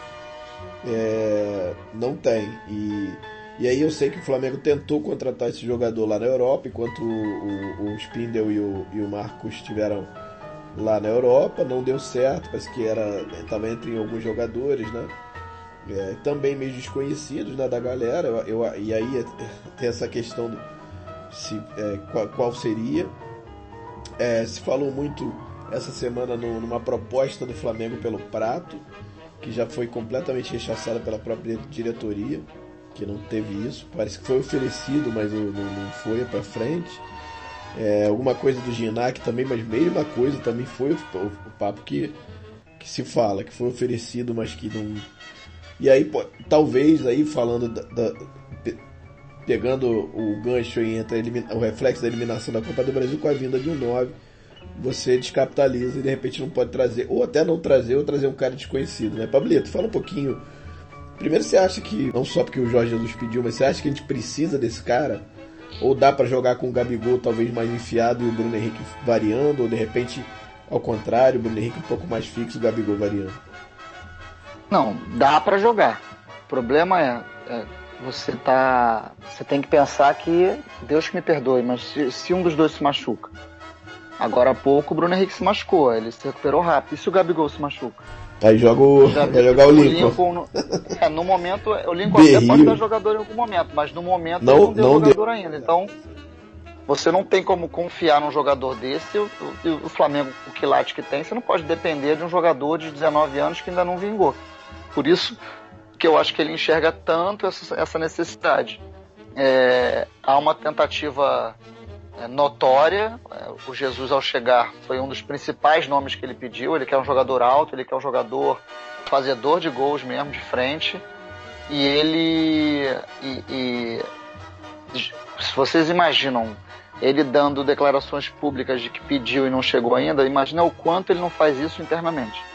é, não tem. E, e aí eu sei que o Flamengo tentou contratar esse jogador lá na Europa, enquanto o, o, o Spindel e o, e o Marcos estiveram lá na Europa, não deu certo, parece que era estava entre alguns jogadores, né? É, também meio desconhecidos né, da galera, eu, eu, e aí é, tem essa questão do se, é, qual, qual, seria. É, se falou muito essa semana no, numa proposta do Flamengo pelo Prato, que já foi completamente rechaçada pela própria diretoria, que não teve isso. Parece que foi oferecido, mas não, não foi para frente. É, alguma coisa do Ginac também, mas mesma coisa também foi o, o, o, papo que, que se fala, que foi oferecido, mas que não. E aí, pô, talvez aí falando da, da, pegando o gancho entre o reflexo da eliminação da Copa do Brasil com a vinda de um 9, você descapitaliza e de repente não pode trazer, ou até não trazer, ou trazer um cara desconhecido, né? Pablito, fala um pouquinho. Primeiro, você acha que, não só porque o Jorge Jesus pediu, mas você acha que a gente precisa desse cara? Ou dá para jogar com o Gabigol talvez mais enfiado e o Bruno Henrique variando, ou de repente ao contrário, o Bruno Henrique um pouco mais fixo e o Gabigol variando? Não, dá para jogar. O problema é, é, você tá, você tem que pensar que Deus que me perdoe, mas se, se um dos dois se machuca, agora há pouco o Bruno Henrique se machucou, ele se recuperou rápido. E se o Gabigol se machuca? Aí joga o, vai jogar o Lincoln. O Lincoln no, é, no momento, o Lincoln até pode dar jogador em algum momento, mas no momento não, ele não deu não jogador deu. ainda. Então, você não tem como confiar num jogador desse. O, o, o Flamengo, o quilate que tem, você não pode depender de um jogador de 19 anos que ainda não vingou. Por isso que eu acho que ele enxerga tanto essa, essa necessidade. É, há uma tentativa é, notória. É, o Jesus, ao chegar, foi um dos principais nomes que ele pediu. Ele quer um jogador alto, ele quer um jogador fazedor de gols mesmo, de frente. E ele. E, e, se vocês imaginam ele dando declarações públicas de que pediu e não chegou ainda, imagina o quanto ele não faz isso internamente.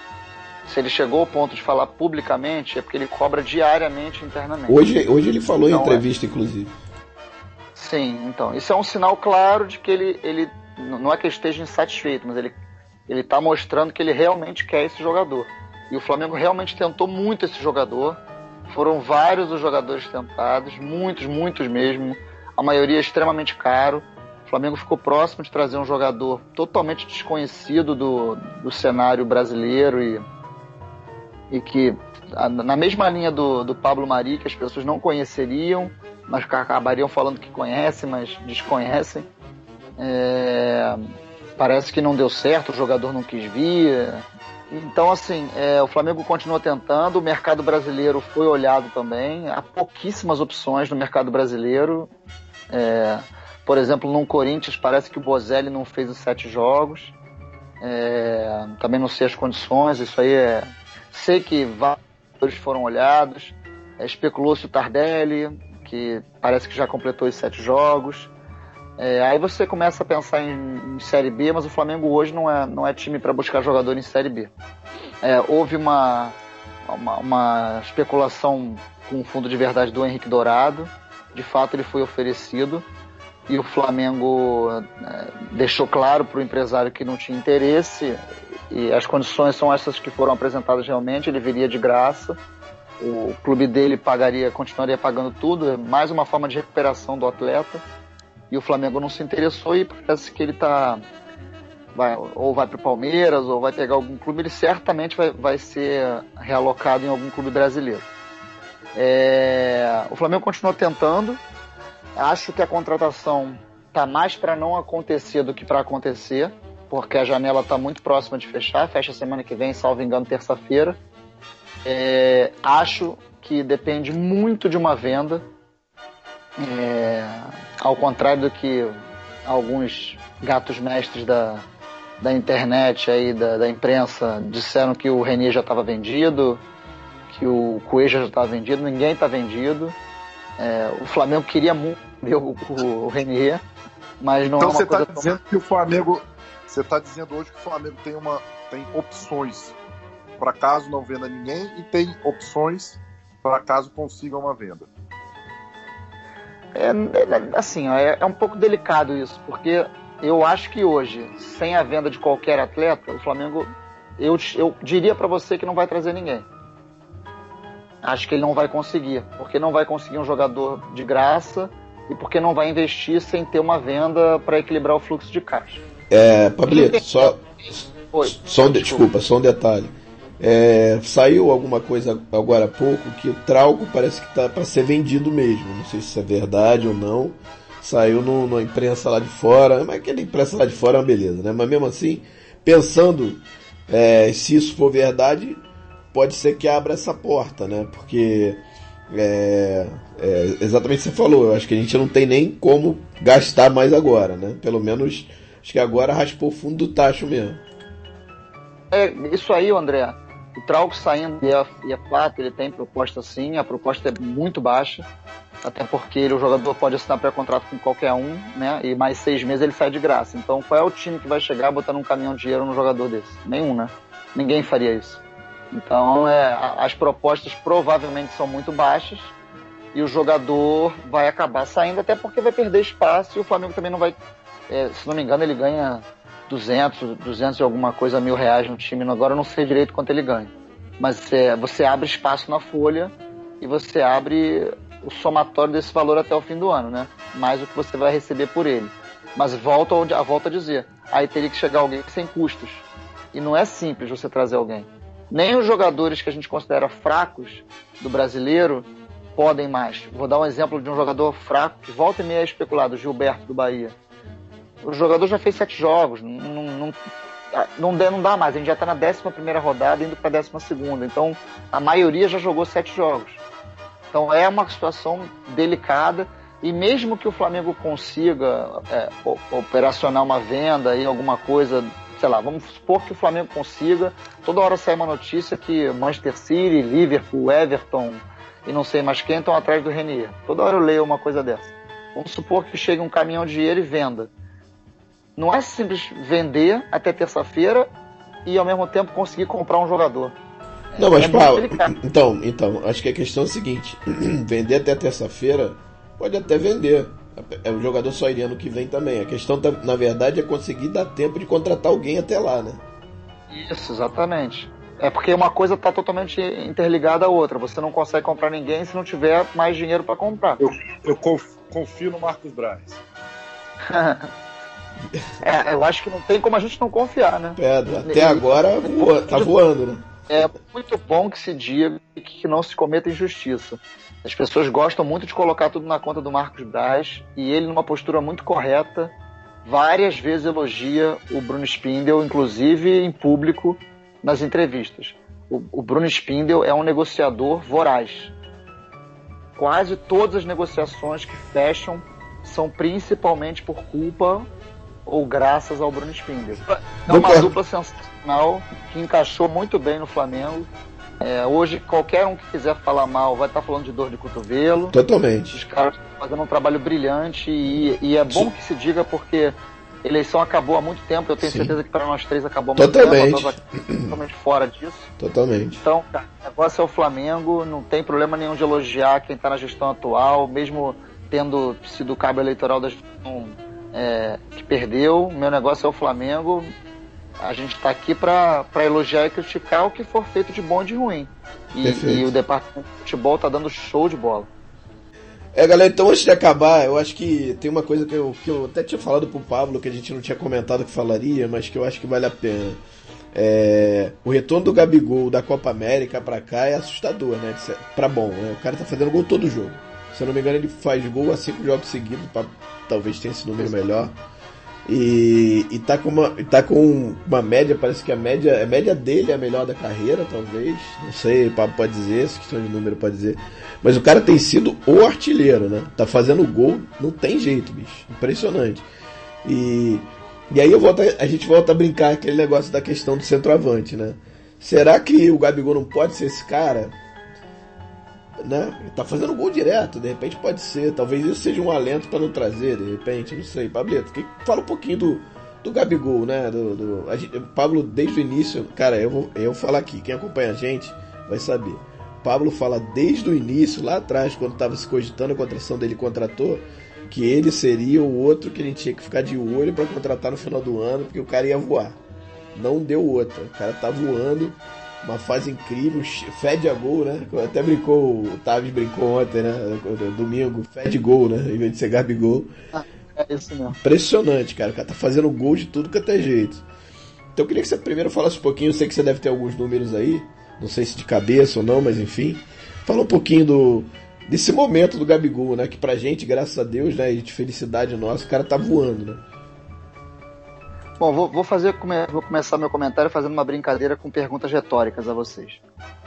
Se ele chegou ao ponto de falar publicamente, é porque ele cobra diariamente internamente. Hoje, hoje ele falou então, em entrevista, é... inclusive. Sim, então. Isso é um sinal claro de que ele, ele não é que ele esteja insatisfeito, mas ele ele está mostrando que ele realmente quer esse jogador. E o Flamengo realmente tentou muito esse jogador. foram vários os jogadores tentados, muitos, muitos mesmo, a maioria extremamente caro. O Flamengo ficou próximo de trazer um jogador totalmente desconhecido do, do cenário brasileiro e, e que, na mesma linha do, do Pablo Mari, que as pessoas não conheceriam, mas acabariam falando que conhecem, mas desconhecem. É, parece que não deu certo, o jogador não quis vir. Então, assim, é, o Flamengo continua tentando, o mercado brasileiro foi olhado também, há pouquíssimas opções no mercado brasileiro. É, por exemplo, no Corinthians parece que o Bozelli não fez os sete jogos. É, também não sei as condições, isso aí é. Sei que vários foram olhados. É, Especulou-se o Tardelli, que parece que já completou os sete jogos. É, aí você começa a pensar em, em, Série B, mas o Flamengo hoje não é, não é time para buscar jogador em Série B. É, houve uma, uma, uma, especulação com o fundo de verdade do Henrique Dourado. De fato, ele foi oferecido e o Flamengo é, deixou claro para o empresário que não tinha interesse e as condições são essas que foram apresentadas realmente, ele viria de graça, o clube dele pagaria, continuaria pagando tudo, é mais uma forma de recuperação do atleta e o Flamengo não se interessou e parece que ele está vai, ou vai para o Palmeiras ou vai pegar algum clube, ele certamente vai, vai ser realocado em algum clube brasileiro. É, o Flamengo continua tentando, Acho que a contratação tá mais para não acontecer do que para acontecer, porque a janela está muito próxima de fechar, fecha semana que vem, salvo engano, terça-feira. É, acho que depende muito de uma venda, é, ao contrário do que alguns gatos mestres da, da internet aí, da, da imprensa, disseram que o Renier já estava vendido, que o Coelho já estava vendido, ninguém está vendido. É, o Flamengo queria muito o, o Renier, mas não então é uma você está dizendo que o Flamengo, você está dizendo hoje que o Flamengo tem uma tem opções para caso não venda ninguém e tem opções para caso consiga uma venda. É, é assim, é, é um pouco delicado isso, porque eu acho que hoje, sem a venda de qualquer atleta, o Flamengo, eu, eu diria para você que não vai trazer ninguém acho que ele não vai conseguir, porque não vai conseguir um jogador de graça e porque não vai investir sem ter uma venda para equilibrar o fluxo de caixa. É, Pablito, só, Oi, só um, desculpa, só um detalhe. É, saiu alguma coisa agora há pouco que o Trauco parece que está para ser vendido mesmo. Não sei se isso é verdade ou não. Saiu no, na imprensa lá de fora. Mas aquela imprensa lá de fora é uma beleza, né? Mas mesmo assim, pensando é, se isso for verdade, pode ser que abra essa porta, né? Porque é, é, exatamente o que você falou, eu acho que a gente não tem nem como gastar mais agora, né? Pelo menos acho que agora raspou o fundo do tacho mesmo. É, isso aí, André. O Trauco saindo e é, e fato, ele tem proposta sim, a proposta é muito baixa, até porque ele, o jogador pode assinar pré-contrato com qualquer um, né? E mais seis meses ele sai de graça. Então qual é o time que vai chegar botando um caminhão de dinheiro no jogador desse? Nenhum, né? Ninguém faria isso. Então, é, as propostas provavelmente são muito baixas e o jogador vai acabar saindo até porque vai perder espaço e o Flamengo também não vai, é, se não me engano, ele ganha 200, 200 e alguma coisa mil reais no time. Agora eu não sei direito quanto ele ganha. Mas é, você abre espaço na folha e você abre o somatório desse valor até o fim do ano, né? Mais o que você vai receber por ele. Mas volta a volta a dizer, aí teria que chegar alguém sem custos. E não é simples você trazer alguém nem os jogadores que a gente considera fracos do brasileiro podem mais. Vou dar um exemplo de um jogador fraco que volta e meia é especulado, Gilberto do Bahia. O jogador já fez sete jogos, não, não, não, não dá mais, a gente já está na 11 primeira rodada indo para a 12 segunda, então a maioria já jogou sete jogos. Então é uma situação delicada e mesmo que o Flamengo consiga é, operacionar uma venda e alguma coisa sei lá, vamos supor que o Flamengo consiga, toda hora sai uma notícia que Manchester City, Liverpool, Everton e não sei mais quem estão atrás do Renier. Toda hora eu leio uma coisa dessa. Vamos supor que chegue um caminhão de dinheiro e venda. Não é simples vender até terça-feira e ao mesmo tempo conseguir comprar um jogador. Não, mas é Paulo, então, então, acho que a questão é a seguinte: vender até terça-feira pode até vender. É, o jogador só iria no que vem também. A questão, na verdade, é conseguir dar tempo de contratar alguém até lá, né? Isso, exatamente. É porque uma coisa está totalmente interligada à outra. Você não consegue comprar ninguém se não tiver mais dinheiro para comprar. Eu, eu confio no Marcos Braz. é, eu acho que não tem como a gente não confiar, né? Pedro, até agora voa, tá voando, né? É muito bom que se diga que não se cometa injustiça. As pessoas gostam muito de colocar tudo na conta do Marcos Braz e ele, numa postura muito correta, várias vezes elogia o Bruno Spindel, inclusive em público, nas entrevistas. O, o Bruno Spindel é um negociador voraz. Quase todas as negociações que fecham são principalmente por culpa ou graças ao Bruno Spindel. É uma dupla sensacional que encaixou muito bem no Flamengo. É, hoje, qualquer um que quiser falar mal vai estar falando de dor de cotovelo. Totalmente. Os caras estão fazendo um trabalho brilhante e, e é bom que se diga porque a eleição acabou há muito tempo. Eu tenho Sim. certeza que para nós três acabou há muito totalmente. tempo. Totalmente fora disso. Totalmente. Então, cara, o negócio é o Flamengo. Não tem problema nenhum de elogiar quem está na gestão atual, mesmo tendo sido o cabo eleitoral da gestão é, que perdeu. Meu negócio é o Flamengo. A gente está aqui para elogiar e criticar o que for feito de bom e de ruim. E, e o departamento de futebol está dando show de bola. É, galera, então antes de acabar, eu acho que tem uma coisa que eu, que eu até tinha falado pro Pablo, que a gente não tinha comentado que falaria, mas que eu acho que vale a pena. É, o retorno do Gabigol da Copa América pra cá é assustador, né? Pra bom, né? O cara tá fazendo gol todo jogo. Se eu não me engano, ele faz gol a cinco jogos seguidos, pra, talvez tenha esse número melhor. E, e tá, com uma, tá com uma média, parece que a média, a média dele é a melhor da carreira, talvez. Não sei, o Pablo pode dizer, essa questão de número pode dizer. Mas o cara tem sido o artilheiro, né? Tá fazendo gol, não tem jeito, bicho. Impressionante. E, e aí eu volto, a gente volta a brincar aquele negócio da questão do centroavante, né? Será que o Gabigol não pode ser esse cara? Né? Tá fazendo gol direto, de repente pode ser. Talvez isso seja um alento para não trazer, de repente, não sei. Pablito, que, fala um pouquinho do, do Gabigol, né? Do, do gente, Pablo, desde o início, cara, eu vou, eu vou falar aqui, quem acompanha a gente vai saber. Pablo fala desde o início, lá atrás, quando estava se cogitando a contratação dele contratou, que ele seria o outro que a gente tinha que ficar de olho para contratar no final do ano, porque o cara ia voar. Não deu outra. O cara tá voando uma fase incrível, fede a gol, né? Até brincou, o Tavis brincou ontem, né? Domingo, fede gol, né? Em vez de ser Gabigol. Ah, é isso mesmo. Impressionante, cara. O cara tá fazendo gol de tudo que até jeito. Então eu queria que você primeiro falasse um pouquinho, eu sei que você deve ter alguns números aí, não sei se de cabeça ou não, mas enfim. Fala um pouquinho do, desse momento do Gabigol, né? Que pra gente, graças a Deus, né? E de felicidade nossa, o cara tá voando, né? Bom, vou, vou fazer, vou começar meu comentário fazendo uma brincadeira com perguntas retóricas a vocês.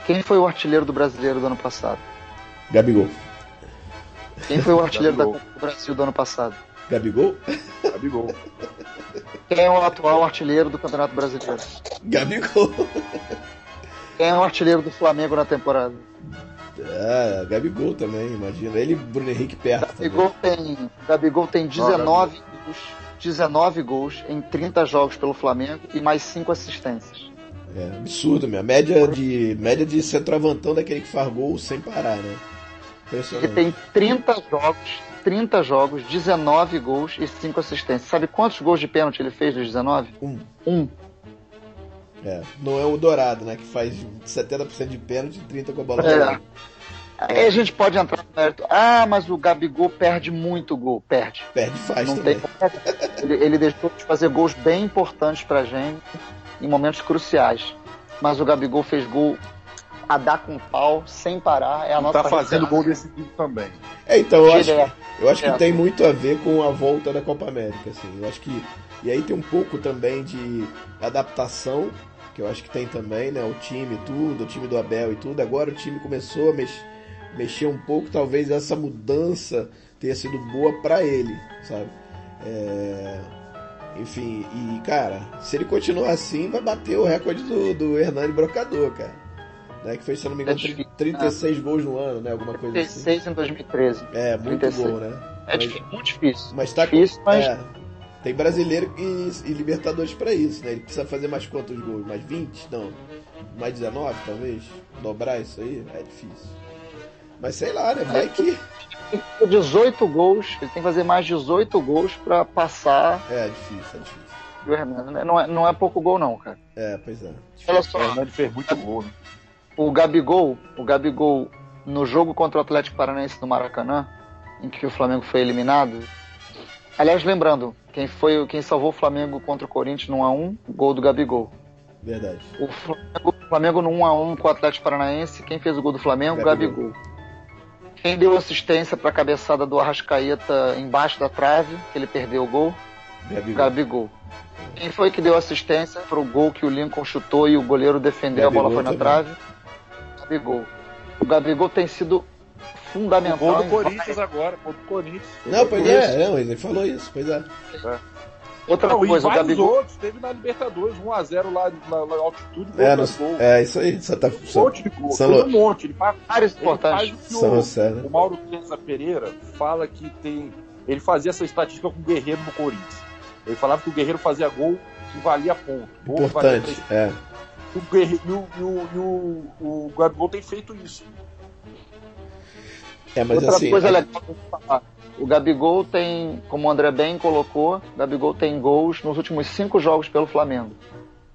Quem foi o artilheiro do brasileiro do ano passado? Gabigol. Quem foi o artilheiro da Copa do Brasil do ano passado? Gabigol? Gabigol. Quem é o atual artilheiro do Campeonato Brasileiro? Gabigol. Quem é o artilheiro do Flamengo na temporada? Ah, Gabigol também, imagina. Ele e Bruno Henrique perto. Gabigol também. tem, Gabigol tem 19 gols 19 gols em 30 jogos pelo Flamengo e mais 5 assistências. É absurdo, minha média de média de centroavantão daquele que faz gol sem parar, né? Ele tem 30 jogos, 30 jogos, 19 gols e 5 assistências. Sabe quantos gols de pênalti ele fez dos 19? Um. Um. É, não é o Dourado, né? Que faz 70% de pênalti e 30 com a bola. É. Aí a gente pode entrar no mérito. Ah, mas o Gabigol perde muito gol. Perde. Perde faz Não também. Tem... Ele, ele deixou de fazer gols bem importantes pra gente em momentos cruciais. Mas o Gabigol fez gol a dar com pau, sem parar. É a nossa tá fazendo gol decisivo também. É, então eu acho, eu acho que tem muito a ver com a volta da Copa América. Assim. Eu acho que. E aí tem um pouco também de adaptação, que eu acho que tem também, né? O time tudo, o time do Abel e tudo. Agora o time começou a mexer mexer um pouco, talvez essa mudança tenha sido boa para ele, sabe? É... Enfim, e cara, se ele continuar assim, vai bater o recorde do, do Hernani Brocador, cara. Né, que fez, se não me engano, é 36 né? gols no ano, né? Alguma coisa 36 assim. em 2013. É, muito 36. gol, né? É mas, difícil, muito difícil. Mas tá difícil, mas... É, tem brasileiro e, e, Libertadores para isso, né? Ele precisa fazer mais quantos gols? Mais 20? Não. Mais 19, talvez? Dobrar isso aí? É difícil. Mas sei lá, né? Vai que. 18 gols, ele tem que fazer mais 18 gols para passar. É, é difícil, é difícil. o Hernani. Não é, não é pouco gol, não, cara. É, pois é. Olha só. O Hernani fez muito gol, né? O Gabigol, o Gabigol, no jogo contra o Atlético Paranaense no Maracanã, em que o Flamengo foi eliminado. Aliás, lembrando, quem foi quem salvou o Flamengo contra o Corinthians no 1x1, gol do Gabigol. Verdade. O Flamengo, o Flamengo no 1x1 com o Atlético Paranaense, quem fez o gol do Flamengo? Gabigol. Gabigol. Quem deu assistência para a cabeçada do Arrascaeta embaixo da trave, que ele perdeu o gol? Gabigol. Gabigol. Quem foi que deu assistência para o gol que o Lincoln chutou e o goleiro defendeu, a bola Gabigol foi na também. trave? Gabigol. O Gabigol tem sido O fundamental. gol do em Corinthians agora, contra o Corinthians. Não, pois é, não, ele falou isso, pois é. Outra Não, coisa, e o vários Gabigol. outros, teve na Libertadores, 1x0 lá na, na altitude, É, no- é isso aí, só tá. Um Só, monte de gol, São um monte. Ele faz, Vários ele faz importantes. o que São o, José, né? o Mauro César Pereira fala que tem. Ele fazia essa estatística com o Guerreiro no Corinthians. Ele falava que o Guerreiro fazia gol que valia ponto. Gol valia Importante, três é. o, Guerre- e o, e o, e o, o Gabigol tem feito isso. É, mas Outra assim. coisa a- legal. O Gabigol tem, como o André bem colocou, Gabigol tem gols nos últimos cinco jogos pelo Flamengo.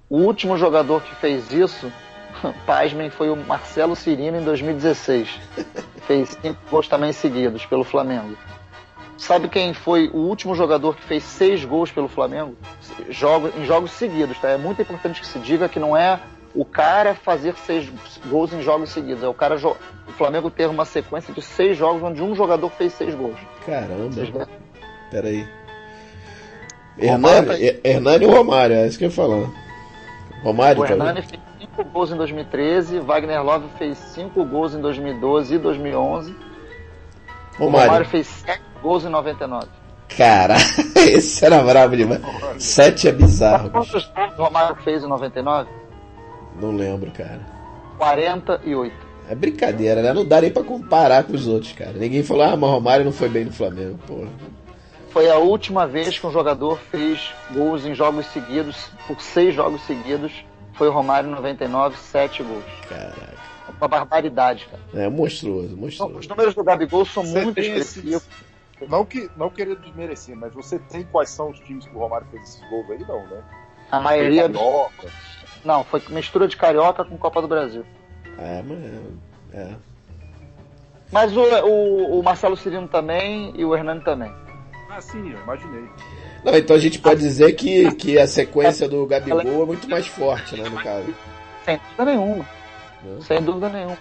O último jogador que fez isso, pasmem, foi o Marcelo Cirino em 2016. fez cinco gols também seguidos pelo Flamengo. Sabe quem foi o último jogador que fez seis gols pelo Flamengo? Jogo, em jogos seguidos, tá? É muito importante que se diga que não é o cara fazer seis gols em jogos seguidos. É o cara jo- o Flamengo ter uma sequência de seis jogos onde um jogador fez seis gols. Caramba, Vocês veem? peraí. Romário Hernani, Her- Hernani ou Romário, é isso que eu ia falar. Romário, O tá Hernani fez cinco gols em 2013, Wagner Love fez cinco gols em 2012 e 2011. O Romário. Romário fez sete gols em 99. Caralho, esse era brabo demais. Sete é bizarro. Quantos gols o Romário fez em 99? Não lembro, cara. 48. É brincadeira, né? Não dá nem pra comparar com os outros, cara. Ninguém falou, ah, mas Romário não foi bem no Flamengo, porra. Foi a última vez que um jogador fez gols em jogos seguidos, por seis jogos seguidos. Foi o Romário em 99, sete gols. Caraca. Uma barbaridade, cara. É monstruoso, Então, monstruoso. os números do Gabigol são Você muito tem esses- expressivos. Não, que, não querendo desmerecer, mas você tem quais são os times que o Romário fez esses gols aí? Não, né? A maioria. Carioca. Não, foi mistura de carioca com Copa do Brasil. É, mas. É. Mas o, o, o Marcelo Cirino também e o Hernani também. Ah, sim, eu imaginei. Não, então a gente pode dizer que, que a sequência do Gabigol é muito mais forte, né, no caso. Sem dúvida nenhuma. Né? Sem dúvida nenhuma.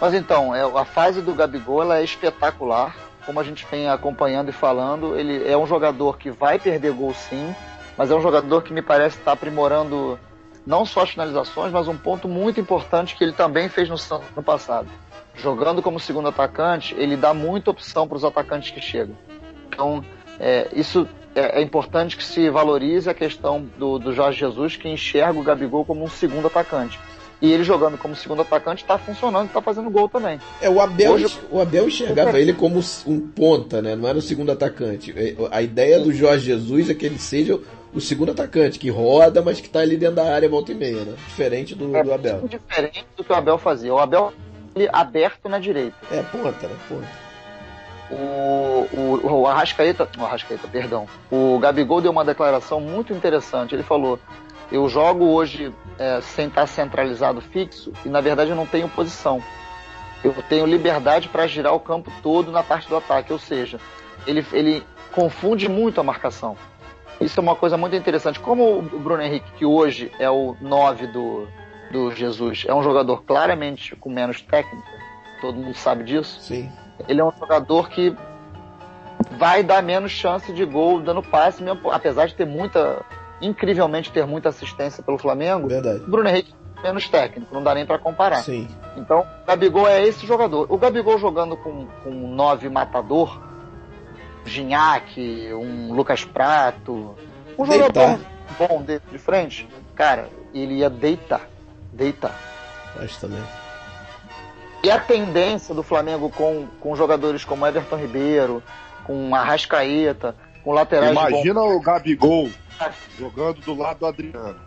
Mas então, é, a fase do Gabigol ela é espetacular. Como a gente vem acompanhando e falando, ele é um jogador que vai perder gol sim, mas é um jogador que me parece estar aprimorando não só as finalizações, mas um ponto muito importante que ele também fez no Santos no passado. Jogando como segundo atacante, ele dá muita opção para os atacantes que chegam. Então, é, isso é, é importante que se valorize a questão do, do Jorge Jesus, que enxerga o Gabigol como um segundo atacante. E ele jogando como segundo atacante está funcionando, está fazendo gol também. É, o Abel, Hoje- o Abel enxergava ele como um ponta, né? Não era o segundo atacante. É, A ideia do Jorge Jesus é que ele seja o segundo atacante, que roda, mas que tá ali dentro da área volta e meia, né? Diferente do, É do Abel. muito diferente do que o Abel fazia. O Abel ele aberto na direita. É, ponta, né? Ponta. O, o, o Arrascaeta, o Arrascaeta, perdão. O Gabigol deu uma declaração muito interessante. Ele falou: Eu jogo hoje é, sem estar centralizado fixo e na verdade eu não tenho posição. Eu tenho liberdade para girar o campo todo na parte do ataque. Ou seja, ele, ele confunde muito a marcação. Isso é uma coisa muito interessante. Como o Bruno Henrique, que hoje é o 9 do, do Jesus, é um jogador claramente com menos técnica, todo mundo sabe disso Sim. ele é um jogador que vai dar menos chance de gol dando passe, mesmo, apesar de ter muita, incrivelmente ter muita assistência pelo Flamengo. Verdade. O Bruno Henrique menos técnico, não dá nem para comparar. Sim. Então, o Gabigol é esse jogador. O Gabigol jogando com, com um 9 matador, Gignac, um Lucas Prato, um jogador Deitar. bom de, de frente, cara, ele ia deitar. Deitar. Acho também. E a tendência do Flamengo com, com jogadores como Everton Ribeiro, com Arrascaeta, com laterais Imagina o Gabigol jogando do lado do Adriano.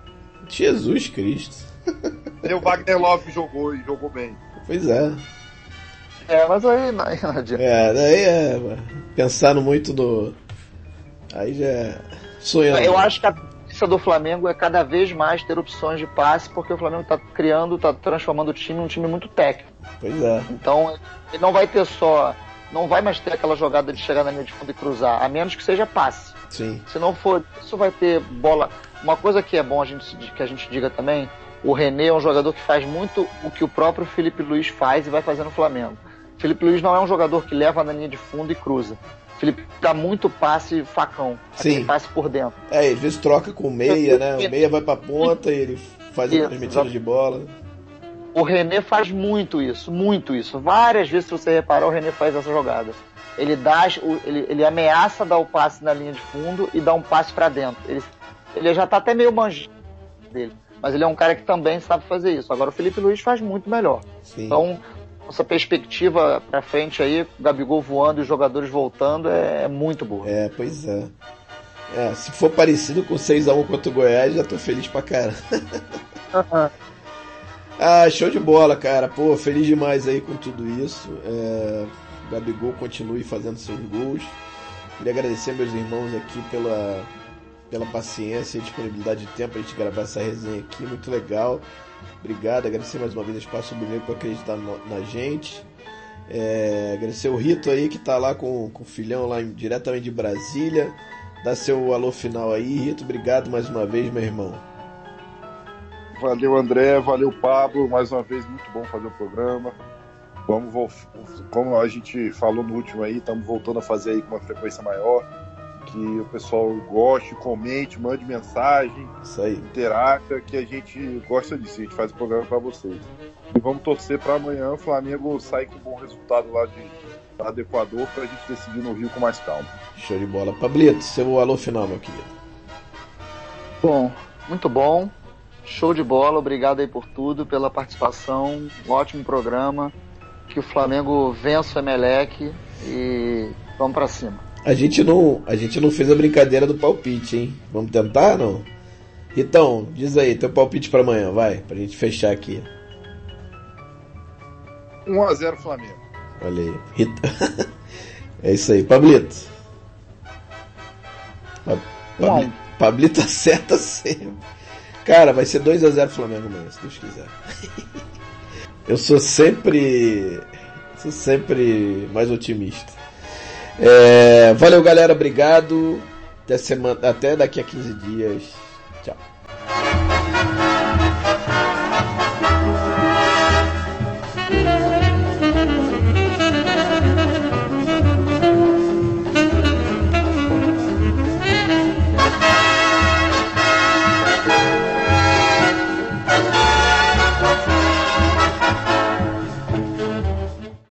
Jesus Cristo. E o Wagner Love jogou e jogou bem. Pois é. É, mas aí não, aí não adianta. É, daí é. Pensando muito no. Aí já é. Sonhando. Eu acho que a tendência do Flamengo é cada vez mais ter opções de passe, porque o Flamengo está criando, está transformando o time em um time muito técnico. Pois é. Então, ele não vai ter só. Não vai mais ter aquela jogada de chegar na linha de fundo e cruzar, a menos que seja passe. Sim. Se não for, isso vai ter bola. Uma coisa que é bom a gente, que a gente diga também, o René é um jogador que faz muito o que o próprio Felipe Luiz faz e vai fazer no Flamengo. Felipe Luiz não é um jogador que leva na linha de fundo e cruza. Felipe dá muito passe facão, Sim. passe por dentro. É, às vezes troca com o meia, né? O meia vai pra ponta e ele faz as metidas de bola. O René faz muito isso, muito isso. Várias vezes, se você reparar, o René faz essa jogada. Ele dá, ele, ele ameaça dar o passe na linha de fundo e dá um passe para dentro. Ele, ele já tá até meio manjado dele. Mas ele é um cara que também sabe fazer isso. Agora o Felipe Luiz faz muito melhor. Sim. Então, essa perspectiva pra frente aí, Gabigol voando e os jogadores voltando, é, é muito boa. É, pois é. É, se for parecido com 6x1 contra o Goiás, já tô feliz pra caramba. ah, show de bola, cara. Pô, feliz demais aí com tudo isso. É, Gabigol continue fazendo seus gols. Queria agradecer meus irmãos aqui pela, pela paciência e disponibilidade de tempo a gente gravar essa resenha aqui, muito legal. Obrigado, agradecer mais uma vez a Espaço Brasileiro por acreditar no, na gente. É, agradecer o Rito aí que tá lá com, com o filhão lá em, diretamente de Brasília. Dá seu alô final aí, Rito. Obrigado mais uma vez, meu irmão. Valeu, André. Valeu, Pablo. Mais uma vez, muito bom fazer o programa. Vamos, como a gente falou no último aí, estamos voltando a fazer aí com uma frequência maior. Que o pessoal goste, comente, mande mensagem, Isso aí. interaja, que a gente gosta disso. A gente faz o programa para vocês. E vamos torcer para amanhã o Flamengo sair com um bom resultado lá, de, lá do Equador para a gente decidir no Rio com mais calma. Show de bola. Pablito, seu alô final, meu querido. Bom, muito bom. Show de bola. Obrigado aí por tudo, pela participação. Um ótimo programa. Que o Flamengo vença o Emelec e vamos para cima. A gente não, a gente não fez a brincadeira do palpite, hein? Vamos tentar, não? Então, diz aí, teu palpite para amanhã, vai, pra gente fechar aqui. 1x0 Flamengo. Olha aí. Rita... é isso aí, Pablito. Pa Pabli... Pablito acerta sempre. Cara, vai ser 2x0 Flamengo amanhã, se Deus quiser. Eu sou sempre. Sou sempre mais otimista. É, valeu, galera. Obrigado. Até, semana, até daqui a 15 dias. Tchau.